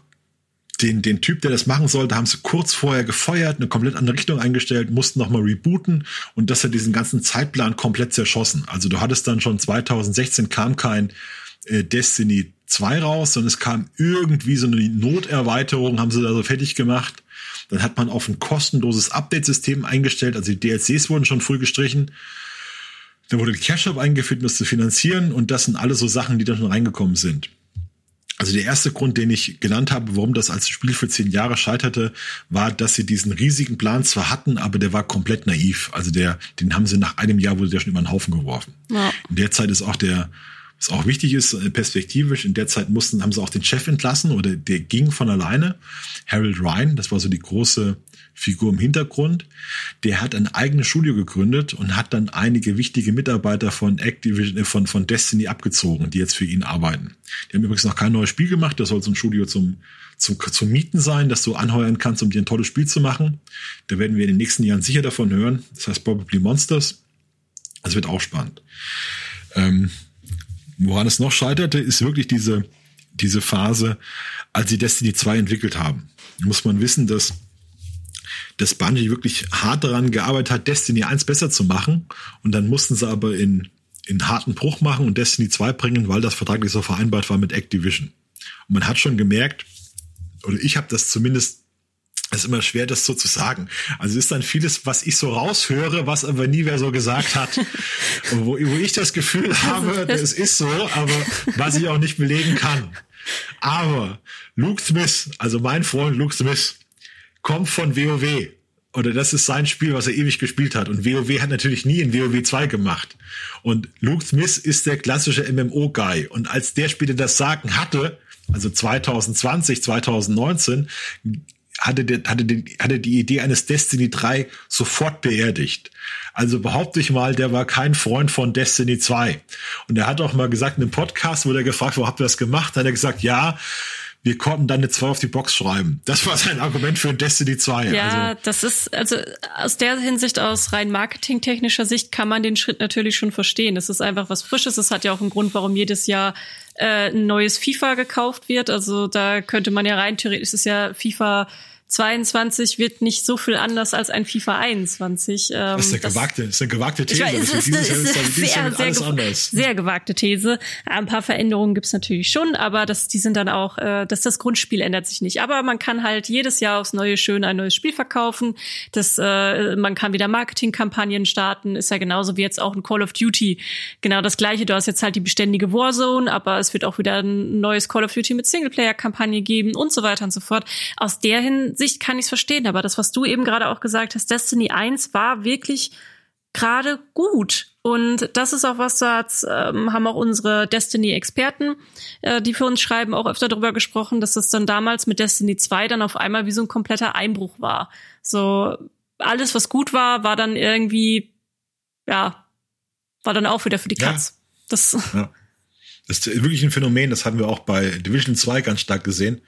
den, den Typ, der das machen sollte, haben sie kurz vorher gefeuert, eine komplett andere Richtung eingestellt, mussten nochmal rebooten und das hat diesen ganzen Zeitplan komplett zerschossen. Also du hattest dann schon 2016 kam kein äh, Destiny 2 raus, sondern es kam irgendwie so eine Noterweiterung, haben sie da so fertig gemacht. Dann hat man auf ein kostenloses Update-System eingestellt, also die DLCs wurden schon früh gestrichen. Dann wurde Cash Shop eingeführt, um das zu finanzieren und das sind alle so Sachen, die da schon reingekommen sind. Also der erste Grund, den ich genannt habe, warum das als Spiel für zehn Jahre scheiterte, war, dass sie diesen riesigen Plan zwar hatten, aber der war komplett naiv. Also der, den haben sie nach einem Jahr wurde der schon über den Haufen geworfen. Ja. In der Zeit ist auch der, was auch wichtig ist, äh, perspektivisch, in der Zeit mussten, haben sie auch den Chef entlassen oder der ging von alleine. Harold Ryan, das war so die große Figur im Hintergrund. Der hat ein eigenes Studio gegründet und hat dann einige wichtige Mitarbeiter von Activision, äh, von, von Destiny abgezogen, die jetzt für ihn arbeiten. Die haben übrigens noch kein neues Spiel gemacht. Das soll so ein Studio zum, zum, zum Mieten sein, dass du anheuern kannst, um dir ein tolles Spiel zu machen. Da werden wir in den nächsten Jahren sicher davon hören. Das heißt Probably Monsters. Das wird auch spannend. Ähm, woran es noch scheiterte, ist wirklich diese, diese Phase, als sie Destiny 2 entwickelt haben. Da muss man wissen, dass dass Bungie wirklich hart daran gearbeitet hat, Destiny 1 besser zu machen. Und dann mussten sie aber in, in harten Bruch machen und Destiny 2 bringen, weil das vertraglich so vereinbart war mit Activision. Und man hat schon gemerkt, oder ich habe das zumindest es ist immer schwer, das so zu sagen. Also es ist dann vieles, was ich so raushöre, was aber nie wer so gesagt hat. wo, wo ich das Gefühl habe, das ist so, aber was ich auch nicht belegen kann. Aber Luke Smith, also mein Freund Luke Smith, kommt von WoW. Oder das ist sein Spiel, was er ewig gespielt hat. Und WoW hat natürlich nie in WoW 2 gemacht. Und Luke Smith ist der klassische MMO-Guy. Und als der später das Sagen hatte, also 2020, 2019, hatte, der, hatte, die, hatte die Idee eines Destiny 3 sofort beerdigt. Also behaupte ich mal, der war kein Freund von Destiny 2. Und er hat auch mal gesagt in einem Podcast, wo er gefragt, wo habt ihr das gemacht? Hat er gesagt, ja, wir konnten dann eine 2 auf die Box schreiben. Das war sein Argument für Destiny 2. Ja, also. das ist, also aus der Hinsicht, aus rein marketingtechnischer Sicht kann man den Schritt natürlich schon verstehen. Es ist einfach was Frisches. Es hat ja auch einen Grund, warum jedes Jahr äh, ein neues FIFA gekauft wird. Also da könnte man ja rein theoretisch, es ist ja FIFA 22 wird nicht so viel anders als ein FIFA 21. Ähm, das ist eine gewagte, das ist eine gewagte These. Weiß, ist, ist, ist, ist sehr, sehr, anders. sehr gewagte These. Ein paar Veränderungen gibt's natürlich schon, aber das, die sind dann auch, äh, dass das Grundspiel ändert sich nicht. Aber man kann halt jedes Jahr aufs neue schön ein neues Spiel verkaufen. Das, äh, man kann wieder Marketingkampagnen starten. Ist ja genauso wie jetzt auch ein Call of Duty. Genau das gleiche. Du hast jetzt halt die beständige Warzone, aber es wird auch wieder ein neues Call of Duty mit Singleplayer-Kampagne geben und so weiter und so fort. Aus der hin Sicht kann ich es verstehen, aber das, was du eben gerade auch gesagt hast, Destiny 1 war wirklich gerade gut. Und das ist auch was, da ähm, haben auch unsere Destiny-Experten, äh, die für uns schreiben, auch öfter darüber gesprochen, dass das dann damals mit Destiny 2 dann auf einmal wie so ein kompletter Einbruch war. So alles, was gut war, war dann irgendwie, ja, war dann auch wieder für die Katz. Ja. Das ja. Das ist wirklich ein Phänomen, das hatten wir auch bei Division 2 ganz stark gesehen,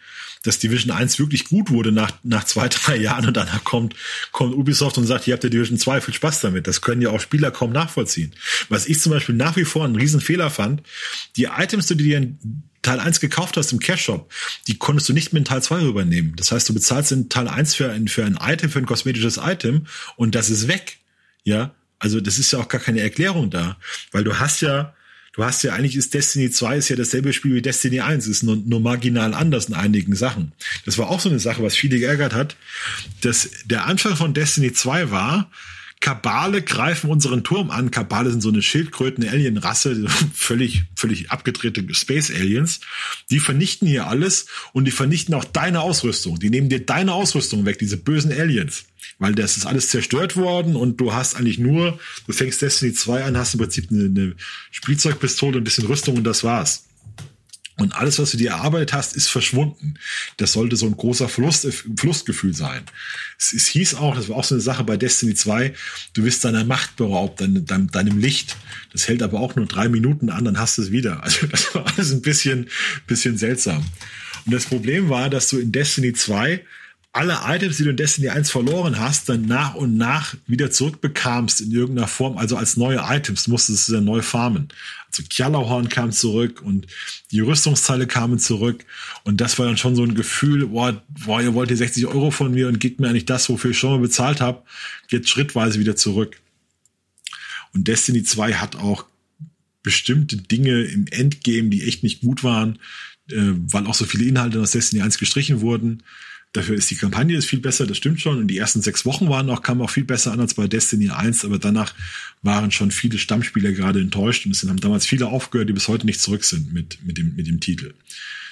dass Division 1 wirklich gut wurde nach, nach zwei, drei Jahren und danach kommt, kommt Ubisoft und sagt, hier habt ihr Division 2, viel Spaß damit. Das können ja auch Spieler kaum nachvollziehen. Was ich zum Beispiel nach wie vor einen Riesenfehler fand, die Items, die du dir in Teil 1 gekauft hast im Cash Shop, die konntest du nicht mit in Teil 2 rübernehmen. Das heißt, du bezahlst in Teil 1 für ein, für ein Item, für ein kosmetisches Item und das ist weg. Ja, also das ist ja auch gar keine Erklärung da, weil du hast ja du hast ja eigentlich ist Destiny 2 ist ja dasselbe Spiel wie Destiny 1, ist nur, nur marginal anders in einigen Sachen. Das war auch so eine Sache, was viele geärgert hat, dass der Anfang von Destiny 2 war, Kabale greifen unseren Turm an. Kabale sind so eine Schildkröten-Alien-Rasse, völlig, völlig abgedrehte Space-Aliens. Die vernichten hier alles und die vernichten auch deine Ausrüstung. Die nehmen dir deine Ausrüstung weg, diese bösen Aliens. Weil das ist alles zerstört worden und du hast eigentlich nur, du fängst Destiny 2 an, hast im Prinzip eine, eine Spielzeugpistole, ein bisschen Rüstung und das war's. Und alles, was du dir erarbeitet hast, ist verschwunden. Das sollte so ein großer Verlust, Verlustgefühl sein. Es, es hieß auch, das war auch so eine Sache bei Destiny 2, du wirst deiner Macht beraubt, dein, dein, deinem Licht. Das hält aber auch nur drei Minuten an, dann hast du es wieder. Also das war alles ein bisschen, bisschen seltsam. Und das Problem war, dass du in Destiny 2 alle Items, die du in Destiny 1 verloren hast, dann nach und nach wieder zurückbekamst in irgendeiner Form, also als neue Items, musstest du dann neu farmen. Also Kjallerhorn kam zurück und die Rüstungsteile kamen zurück und das war dann schon so ein Gefühl, boah, boah ihr wollt hier 60 Euro von mir und gebt mir eigentlich das, wofür ich schon mal bezahlt habe, jetzt schrittweise wieder zurück. Und Destiny 2 hat auch bestimmte Dinge im Endgame, die echt nicht gut waren, äh, weil auch so viele Inhalte aus Destiny 1 gestrichen wurden. Dafür ist die Kampagne ist viel besser, das stimmt schon. Und die ersten sechs Wochen waren auch, kamen auch viel besser an als bei Destiny 1, aber danach waren schon viele Stammspieler gerade enttäuscht und es haben damals viele aufgehört, die bis heute nicht zurück sind mit, mit, dem, mit dem Titel.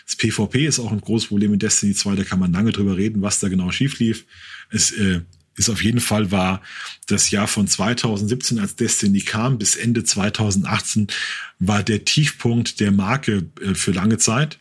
Das PvP ist auch ein großes Problem in Destiny 2, da kann man lange drüber reden, was da genau schief lief. Es äh, ist auf jeden Fall war das Jahr von 2017, als Destiny kam, bis Ende 2018 war der Tiefpunkt der Marke äh, für lange Zeit,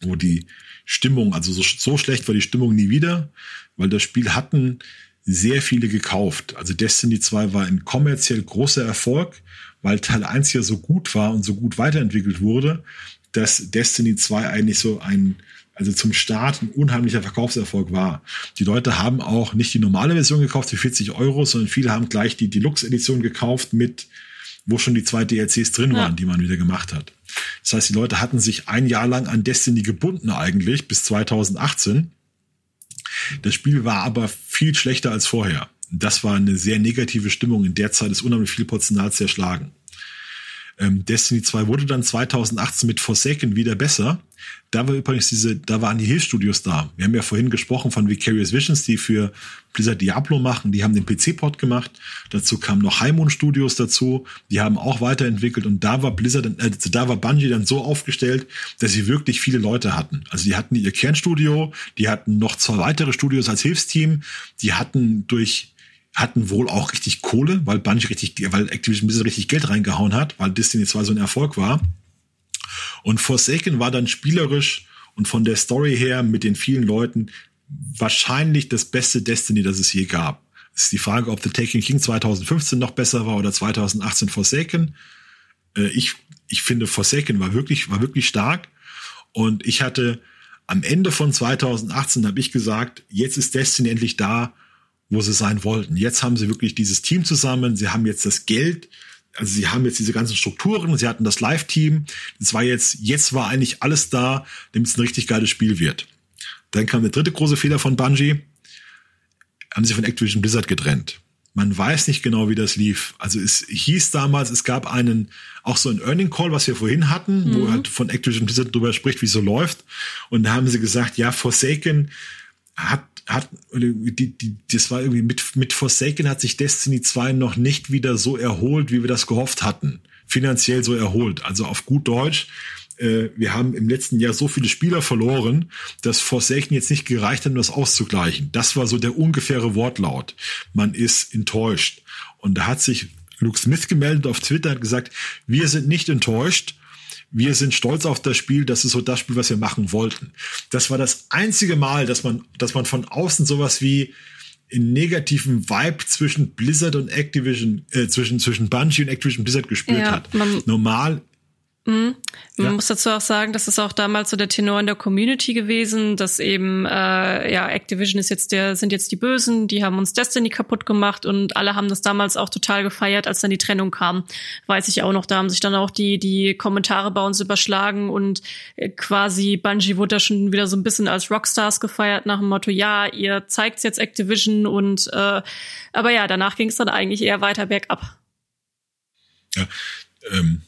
wo die Stimmung, also so, so schlecht war die Stimmung nie wieder, weil das Spiel hatten sehr viele gekauft. Also Destiny 2 war ein kommerziell großer Erfolg, weil Teil 1 ja so gut war und so gut weiterentwickelt wurde, dass Destiny 2 eigentlich so ein, also zum Start ein unheimlicher Verkaufserfolg war. Die Leute haben auch nicht die normale Version gekauft für 40 Euro, sondern viele haben gleich die Deluxe-Edition gekauft mit, wo schon die zwei DLCs drin waren, ja. die man wieder gemacht hat. Das heißt, die Leute hatten sich ein Jahr lang an Destiny gebunden eigentlich bis 2018. Das Spiel war aber viel schlechter als vorher. Das war eine sehr negative Stimmung. In der Zeit ist unheimlich viel Potenzial zerschlagen. Ähm, Destiny 2 wurde dann 2018 mit Forsaken wieder besser. Da war übrigens diese, da waren die Hilfsstudios da. Wir haben ja vorhin gesprochen von Vicarious Visions, die für Blizzard Diablo machen. Die haben den PC-Port gemacht. Dazu kamen noch Highmoon Studios dazu. Die haben auch weiterentwickelt und da war Blizzard, äh, da war Bungie dann so aufgestellt, dass sie wirklich viele Leute hatten. Also die hatten ihr Kernstudio, die hatten noch zwei weitere Studios als Hilfsteam, die hatten durch hatten wohl auch richtig Kohle, weil Bungie richtig, weil Activision Blizzard richtig Geld reingehauen hat, weil Destiny 2 so ein Erfolg war. Und Forsaken war dann spielerisch und von der Story her mit den vielen Leuten wahrscheinlich das beste Destiny, das es je gab. Es ist die Frage, ob The Taking King 2015 noch besser war oder 2018 Forsaken. Äh, ich, ich finde Forsaken war wirklich, war wirklich stark. Und ich hatte am Ende von 2018 habe ich gesagt, jetzt ist Destiny endlich da, wo sie sein wollten. Jetzt haben sie wirklich dieses Team zusammen, sie haben jetzt das Geld, also sie haben jetzt diese ganzen Strukturen, sie hatten das Live-Team. Das war jetzt, jetzt war eigentlich alles da, damit es ein richtig geiles Spiel wird. Dann kam der dritte große Fehler von Bungie. Haben sie von Activision Blizzard getrennt. Man weiß nicht genau, wie das lief. Also es hieß damals, es gab einen, auch so ein Earning Call, was wir vorhin hatten, mhm. wo halt von Activision Blizzard drüber spricht, wie es so läuft. Und da haben sie gesagt, ja, Forsaken hat hat, die, die, das war irgendwie mit, mit Forsaken hat sich Destiny 2 noch nicht wieder so erholt, wie wir das gehofft hatten. Finanziell so erholt. Also auf gut Deutsch. Äh, wir haben im letzten Jahr so viele Spieler verloren, dass Forsaken jetzt nicht gereicht hat, um das auszugleichen. Das war so der ungefähre Wortlaut. Man ist enttäuscht. Und da hat sich Luke Smith gemeldet auf Twitter, hat gesagt, wir sind nicht enttäuscht wir sind stolz auf das Spiel, das ist so das Spiel, was wir machen wollten. Das war das einzige Mal, dass man, dass man von außen sowas wie einen negativen Vibe zwischen Blizzard und Activision, äh, zwischen, zwischen Bungie und Activision Blizzard gespürt ja, hat. Normal Mhm. Man ja. muss dazu auch sagen, das ist auch damals so der Tenor in der Community gewesen, dass eben äh, ja Activision ist jetzt der sind jetzt die Bösen, die haben uns Destiny kaputt gemacht und alle haben das damals auch total gefeiert, als dann die Trennung kam. Weiß ich auch noch, da haben sich dann auch die die Kommentare bei uns überschlagen und äh, quasi Bungie wurde da schon wieder so ein bisschen als Rockstars gefeiert nach dem Motto, ja, ihr zeigt's jetzt Activision und äh, aber ja, danach ging es dann eigentlich eher weiter bergab. Ja, ähm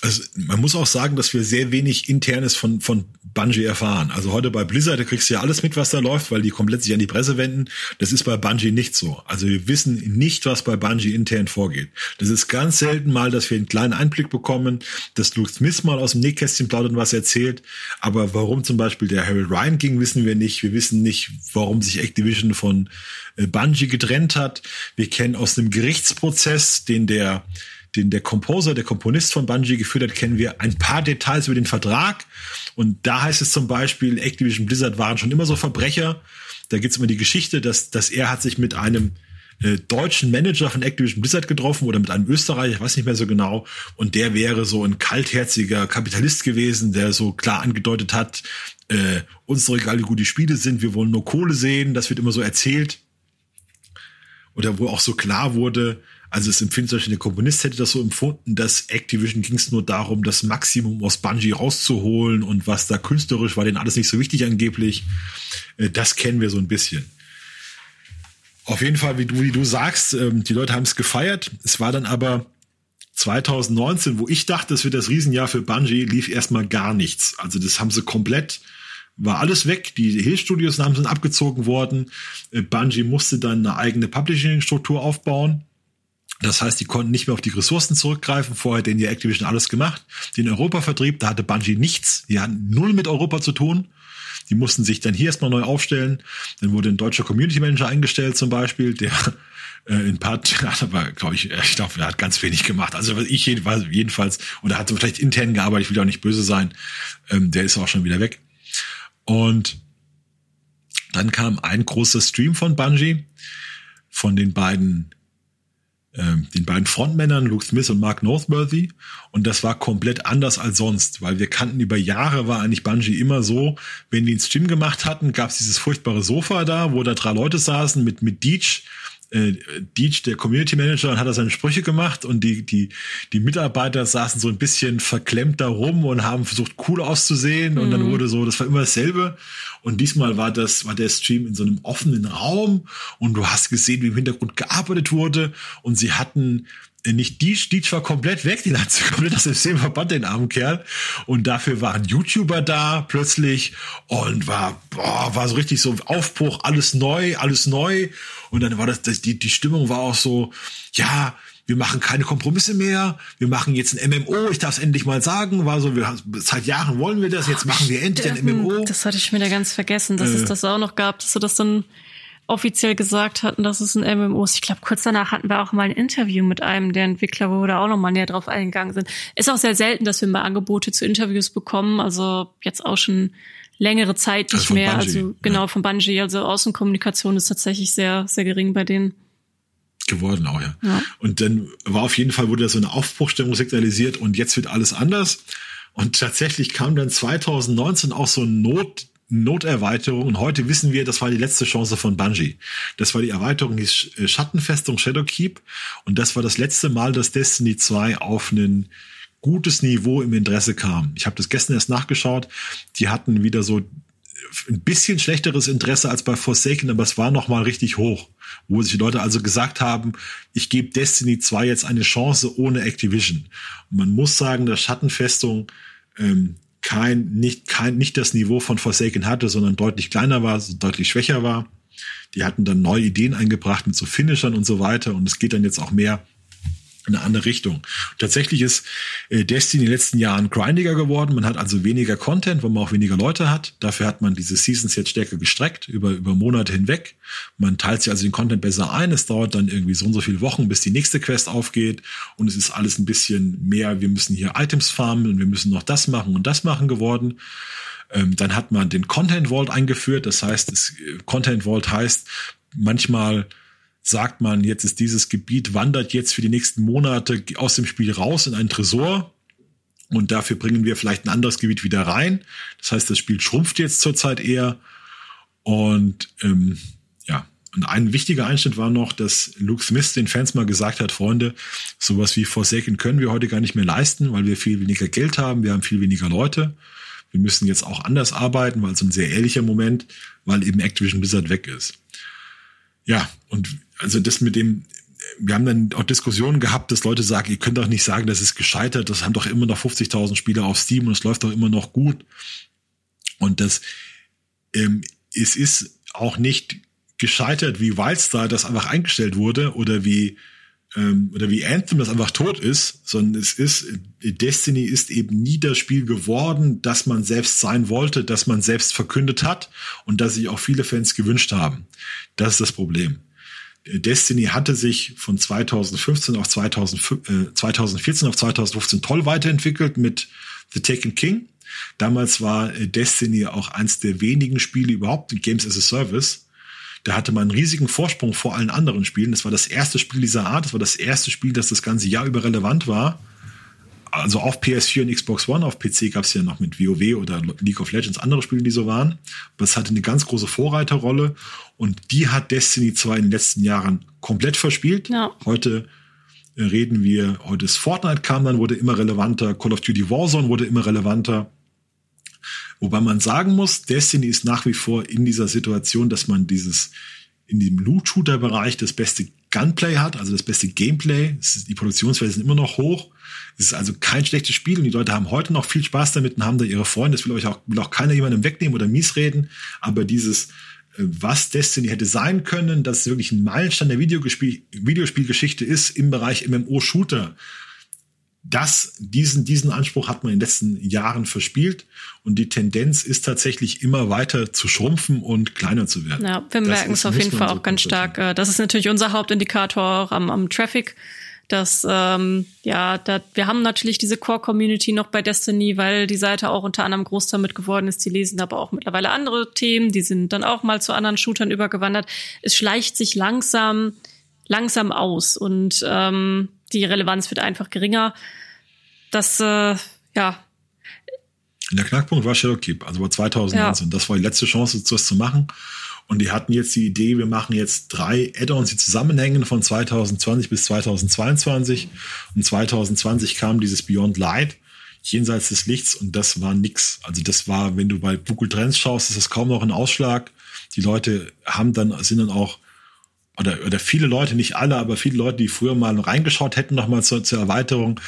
also man muss auch sagen, dass wir sehr wenig internes von, von Bungie erfahren. Also heute bei Blizzard, da kriegst du ja alles mit, was da läuft, weil die komplett sich an die Presse wenden. Das ist bei Bungie nicht so. Also wir wissen nicht, was bei Bungie intern vorgeht. Das ist ganz selten mal, dass wir einen kleinen Einblick bekommen, dass Luke Smith mal aus dem Nähkästchen plaudert und was erzählt. Aber warum zum Beispiel der Harold Ryan ging, wissen wir nicht. Wir wissen nicht, warum sich Activision von äh, Bungie getrennt hat. Wir kennen aus einem Gerichtsprozess, den der den der Composer, der Komponist von Bungie geführt hat, kennen wir ein paar Details über den Vertrag. Und da heißt es zum Beispiel, Activision Blizzard waren schon immer so Verbrecher. Da gibt es immer die Geschichte, dass, dass er hat sich mit einem äh, deutschen Manager von Activision Blizzard getroffen oder mit einem Österreicher, ich weiß nicht mehr so genau. Und der wäre so ein kaltherziger Kapitalist gewesen, der so klar angedeutet hat, äh, unsere egal wie gut die Spiele sind, wir wollen nur Kohle sehen, das wird immer so erzählt. Oder wo auch so klar wurde, also es empfindet sich der Komponist hätte das so empfunden, dass Activision ging es nur darum, das Maximum aus Bungie rauszuholen und was da künstlerisch war, denen alles nicht so wichtig angeblich. Äh, das kennen wir so ein bisschen. Auf jeden Fall, wie du, wie du sagst, ähm, die Leute haben es gefeiert. Es war dann aber 2019, wo ich dachte, das wird das Riesenjahr für Bungie, lief erstmal gar nichts. Also das haben sie komplett, war alles weg. Die Hill-Studios sind abgezogen worden. Äh, Bungie musste dann eine eigene Publishing-Struktur aufbauen. Das heißt, die konnten nicht mehr auf die Ressourcen zurückgreifen. Vorher den ja Activision alles gemacht. Den Europavertrieb, da hatte Bungie nichts. Die hatten null mit Europa zu tun. Die mussten sich dann hier erstmal neu aufstellen. Dann wurde ein deutscher Community Manager eingestellt zum Beispiel, der äh, in Part aber, glaube ich, ich glaube, er hat ganz wenig gemacht. Also ich jedenfalls, jedenfalls oder hat vielleicht intern gearbeitet, ich will auch nicht böse sein. Ähm, der ist auch schon wieder weg. Und dann kam ein großer Stream von Bungie von den beiden den beiden Frontmännern, Luke Smith und Mark Northworthy. Und das war komplett anders als sonst, weil wir kannten über Jahre war eigentlich Bungie immer so, wenn die einen Stream gemacht hatten, gab es dieses furchtbare Sofa da, wo da drei Leute saßen mit, mit Deech äh, Deech, der Community Manager, hat da seine Sprüche gemacht und die, die, die Mitarbeiter saßen so ein bisschen verklemmt da rum und haben versucht, cool auszusehen mhm. und dann mhm. wurde so, das war immer dasselbe. Und diesmal war das, war der Stream in so einem offenen Raum und du hast gesehen, wie im Hintergrund gearbeitet wurde und sie hatten nicht Deech, Deech war komplett weg, die hat komplett das System verbannt, den armen Kerl. Und dafür waren YouTuber da plötzlich und war, boah, war so richtig so Aufbruch, alles neu, alles neu. Und dann war das, das die, die Stimmung war auch so, ja, wir machen keine Kompromisse mehr, wir machen jetzt ein MMO, ich darf es endlich mal sagen, war so, wir seit Jahren wollen wir das, jetzt machen wir endlich ein MMO. Das hatte ich mir da ganz vergessen, dass äh, es das auch noch gab, dass du das dann offiziell gesagt hatten, dass es ein MMO ist. Ich glaube, kurz danach hatten wir auch mal ein Interview mit einem der Entwickler, wo wir da auch noch mal näher drauf eingegangen sind. Ist auch sehr selten, dass wir mal Angebote zu Interviews bekommen. Also jetzt auch schon längere Zeit nicht also mehr. Bungie, also genau ja. von Bungie. Also Außenkommunikation ist tatsächlich sehr, sehr gering bei denen geworden auch, ja. ja. Und dann war auf jeden Fall, wurde da so eine Aufbruchstimmung signalisiert und jetzt wird alles anders. Und tatsächlich kam dann 2019 auch so ein Not, Noterweiterung und heute wissen wir, das war die letzte Chance von Bungie. Das war die Erweiterung, die äh, Schattenfestung Shadowkeep und das war das letzte Mal, dass Destiny 2 auf ein gutes Niveau im Interesse kam. Ich habe das gestern erst nachgeschaut. Die hatten wieder so ein bisschen schlechteres Interesse als bei Forsaken, aber es war noch mal richtig hoch, wo sich die Leute also gesagt haben, ich gebe Destiny 2 jetzt eine Chance ohne Activision. Und man muss sagen, dass Schattenfestung ähm, kein, nicht, kein, nicht das Niveau von Forsaken hatte, sondern deutlich kleiner war, deutlich schwächer war. Die hatten dann neue Ideen eingebracht mit so Finishern und so weiter und es geht dann jetzt auch mehr in eine andere Richtung. Tatsächlich ist äh, Destiny in den letzten Jahren grindiger geworden. Man hat also weniger Content, weil man auch weniger Leute hat. Dafür hat man diese Seasons jetzt stärker gestreckt über, über Monate hinweg. Man teilt sich also den Content besser ein. Es dauert dann irgendwie so und so viele Wochen, bis die nächste Quest aufgeht. Und es ist alles ein bisschen mehr, wir müssen hier Items farmen und wir müssen noch das machen und das machen geworden. Ähm, dann hat man den Content Vault eingeführt. Das heißt, das äh, Content Vault heißt, manchmal sagt man, jetzt ist dieses Gebiet, wandert jetzt für die nächsten Monate aus dem Spiel raus in einen Tresor. Und dafür bringen wir vielleicht ein anderes Gebiet wieder rein. Das heißt, das Spiel schrumpft jetzt zurzeit eher. Und ähm, ja, und ein wichtiger Einschnitt war noch, dass Luke Smith den Fans mal gesagt hat, Freunde, sowas wie Forsaken können wir heute gar nicht mehr leisten, weil wir viel weniger Geld haben, wir haben viel weniger Leute. Wir müssen jetzt auch anders arbeiten, weil es ein sehr ehrlicher Moment, weil eben Activision Blizzard weg ist. Ja, und also das mit dem, wir haben dann auch Diskussionen gehabt, dass Leute sagen, ihr könnt doch nicht sagen, das ist gescheitert, das haben doch immer noch 50.000 Spieler auf Steam und es läuft doch immer noch gut. Und das, ähm, es ist auch nicht gescheitert, wie Wildstar das einfach eingestellt wurde oder wie ähm, oder wie Anthem das einfach tot ist, sondern es ist Destiny ist eben nie das Spiel geworden, das man selbst sein wollte, das man selbst verkündet hat und das sich auch viele Fans gewünscht haben. Das ist das Problem. Destiny hatte sich von 2015 auf 2000, äh, 2014 auf 2015 toll weiterentwickelt mit The Taken King. Damals war äh, Destiny auch eins der wenigen Spiele überhaupt Games as a Service, Da hatte man einen riesigen Vorsprung vor allen anderen Spielen. Das war das erste Spiel dieser Art. Das war das erste Spiel, das das ganze Jahr über relevant war. Also auf PS4 und Xbox One, auf PC gab es ja noch mit WoW oder League of Legends andere Spiele, die so waren. Aber es hatte eine ganz große Vorreiterrolle und die hat Destiny 2 in den letzten Jahren komplett verspielt. Ja. Heute äh, reden wir, heute ist Fortnite kam dann, wurde immer relevanter, Call of Duty Warzone wurde immer relevanter. Wobei man sagen muss, Destiny ist nach wie vor in dieser Situation, dass man dieses in dem Loot-Shooter-Bereich das beste Gunplay hat, also das beste Gameplay. die Produktionswerte sind immer noch hoch. Es ist also kein schlechtes Spiel und die Leute haben heute noch viel Spaß damit und haben da ihre Freunde. Das will euch auch, will auch keiner jemandem wegnehmen oder mies reden. Aber dieses, äh, was Destiny hätte sein können, dass es wirklich ein Meilenstein der Videospiel Videospielgeschichte ist im Bereich MMO-Shooter das, diesen, diesen Anspruch hat man in den letzten Jahren verspielt und die Tendenz ist tatsächlich immer weiter zu schrumpfen und kleiner zu werden. Ja, wir merken es auf jeden Fall auch ganz stark. Äh, das ist natürlich unser Hauptindikator auch am, am Traffic. Dass ähm, ja, da, wir haben natürlich diese Core-Community noch bei Destiny, weil die Seite auch unter anderem groß damit geworden ist. Die lesen aber auch mittlerweile andere Themen, die sind dann auch mal zu anderen Shootern übergewandert. Es schleicht sich langsam, langsam aus und ähm, die Relevanz wird einfach geringer. Das, äh, ja. Der Knackpunkt war Shadowkeep, also war 2019. Ja. Das war die letzte Chance, das zu machen. Und die hatten jetzt die Idee, wir machen jetzt drei Add-ons, die zusammenhängen von 2020 bis 2022. Und 2020 kam dieses Beyond Light, jenseits des Lichts, und das war nix. Also das war, wenn du bei Google Trends schaust, ist das kaum noch ein Ausschlag. Die Leute haben dann, sind dann auch oder, oder viele Leute, nicht alle, aber viele Leute, die früher mal reingeschaut hätten, nochmal zur, zur Erweiterung,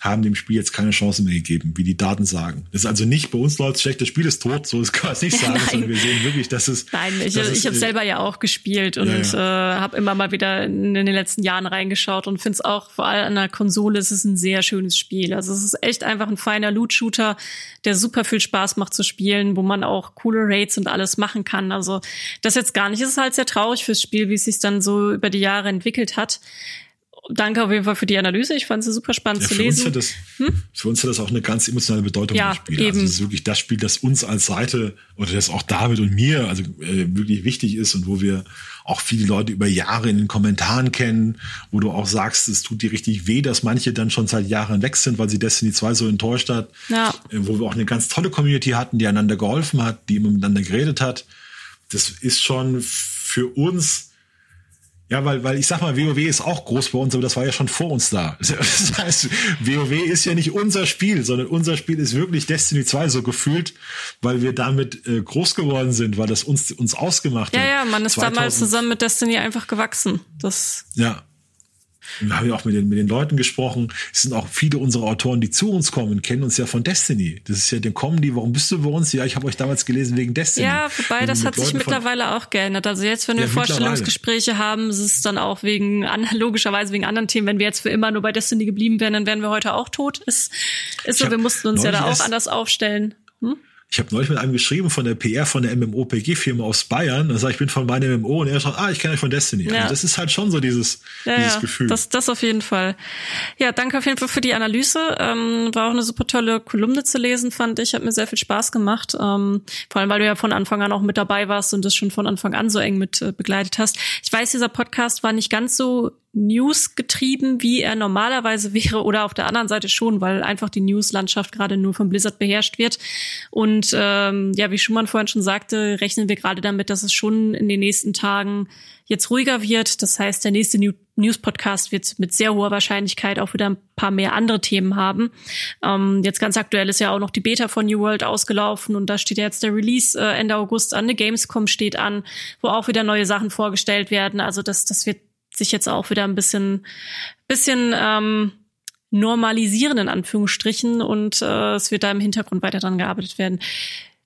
haben dem Spiel jetzt keine Chance mehr gegeben, wie die Daten sagen. Das ist also nicht bei uns läuft schlecht, das Spiel ist tot, so das kann man nicht sagen, sondern wir sehen wirklich, dass es. Nein, ich, ich habe selber ja auch gespielt und ja, ja. äh, habe immer mal wieder in, in, den letzten Jahren reingeschaut und finde es auch vor allem an der Konsole ist es ein sehr schönes Spiel. Also es ist echt einfach ein feiner Loot-Shooter, der super viel Spaß macht zu spielen, wo man auch coole Raids und alles machen kann. Also das jetzt gar nicht. Es ist halt sehr traurig fürs Spiel, wie es sich dann so über die Jahre entwickelt hat danke auf jeden Fall für die Analyse. Ich fand sie super spannend ja, zu lesen. Uns das, hm? Für uns hat das auch eine ganz emotionale Bedeutung ja, Spiel. Also eben. Also das ist wirklich das Spiel, das uns als Seite oder das auch David und mir also äh, wirklich wichtig ist und wo wir auch viele Leute über Jahre in den Kommentaren kennen, wo du auch sagst, es tut dir richtig weh, dass manche dann schon seit Jahren weg sind, weil sie Destiny 2 so enttäuscht hat. Ja. Äh, wo wir auch eine ganz tolle Community hatten, die einander geholfen hat, die immer miteinander geredet hat. Das ist schon für uns ja, weil, weil ich sag mal, WoW ist auch groß bei uns, aber das war ja schon vor uns da. Das heißt, WoW ist ja nicht unser Spiel, sondern unser Spiel ist wirklich Destiny 2 so gefühlt, weil wir damit äh, groß geworden sind, weil das uns, uns ausgemacht ja, hat. Ja, ja, man ist 2000, damals zusammen mit Destiny einfach gewachsen. Das ja, wir haben ja auch mit den, mit den Leuten gesprochen. Es sind auch viele unserer Autoren, die zu uns kommen, kennen uns ja von Destiny. Das ist ja, dann kommen die, warum bist du bei uns? Ja, ich habe euch damals gelesen wegen Destiny. Ja, wobei das hat sich mittlerweile auch geändert. Also jetzt, wenn wir ja, Vorstellungsgespräche haben, ist es dann auch wegen, logischerweise wegen anderen Themen. Wenn wir jetzt für immer nur bei Destiny geblieben wären, dann wären wir heute auch tot. Ist, ist so, wir mussten uns ja da auch anders aufstellen. Hm? Ich habe neulich mit einem geschrieben von der PR von der MMOPG-Firma aus Bayern. Da sage ich, bin von meinem MMO und er sagt, ah, ich kenne euch von Destiny. Ja. Also das ist halt schon so dieses, ja, dieses ja, Gefühl. Das, das auf jeden Fall. Ja, danke auf jeden Fall für die Analyse. Ähm, war auch eine super tolle Kolumne zu lesen, fand ich. Hat mir sehr viel Spaß gemacht. Ähm, vor allem, weil du ja von Anfang an auch mit dabei warst und das schon von Anfang an so eng mit äh, begleitet hast. Ich weiß, dieser Podcast war nicht ganz so News getrieben, wie er normalerweise wäre, oder auf der anderen Seite schon, weil einfach die News-Landschaft gerade nur von Blizzard beherrscht wird. Und ähm, ja, wie Schumann vorhin schon sagte, rechnen wir gerade damit, dass es schon in den nächsten Tagen jetzt ruhiger wird. Das heißt, der nächste News-Podcast wird mit sehr hoher Wahrscheinlichkeit auch wieder ein paar mehr andere Themen haben. Ähm, jetzt ganz aktuell ist ja auch noch die Beta von New World ausgelaufen und da steht ja jetzt der Release äh, Ende August an. Eine Gamescom steht an, wo auch wieder neue Sachen vorgestellt werden. Also das, das wird sich jetzt auch wieder ein bisschen, bisschen ähm, normalisieren in Anführungsstrichen und äh, es wird da im Hintergrund weiter dran gearbeitet werden.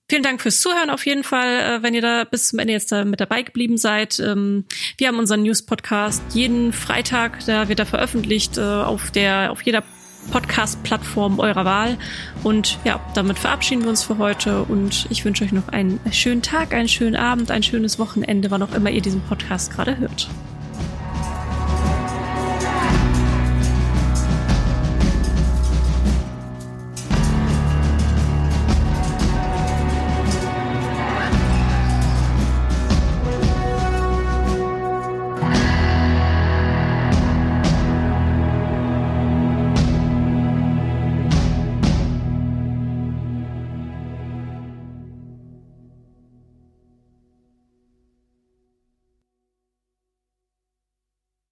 Vielen Dank fürs Zuhören auf jeden Fall, äh, wenn ihr da bis zum Ende jetzt da mit dabei geblieben seid. Ähm, wir haben unseren News-Podcast jeden Freitag, da wird er veröffentlicht äh, auf der, auf jeder Podcast-Plattform eurer Wahl. Und ja, damit verabschieden wir uns für heute und ich wünsche euch noch einen schönen Tag, einen schönen Abend, ein schönes Wochenende, wann auch immer ihr diesen Podcast gerade hört.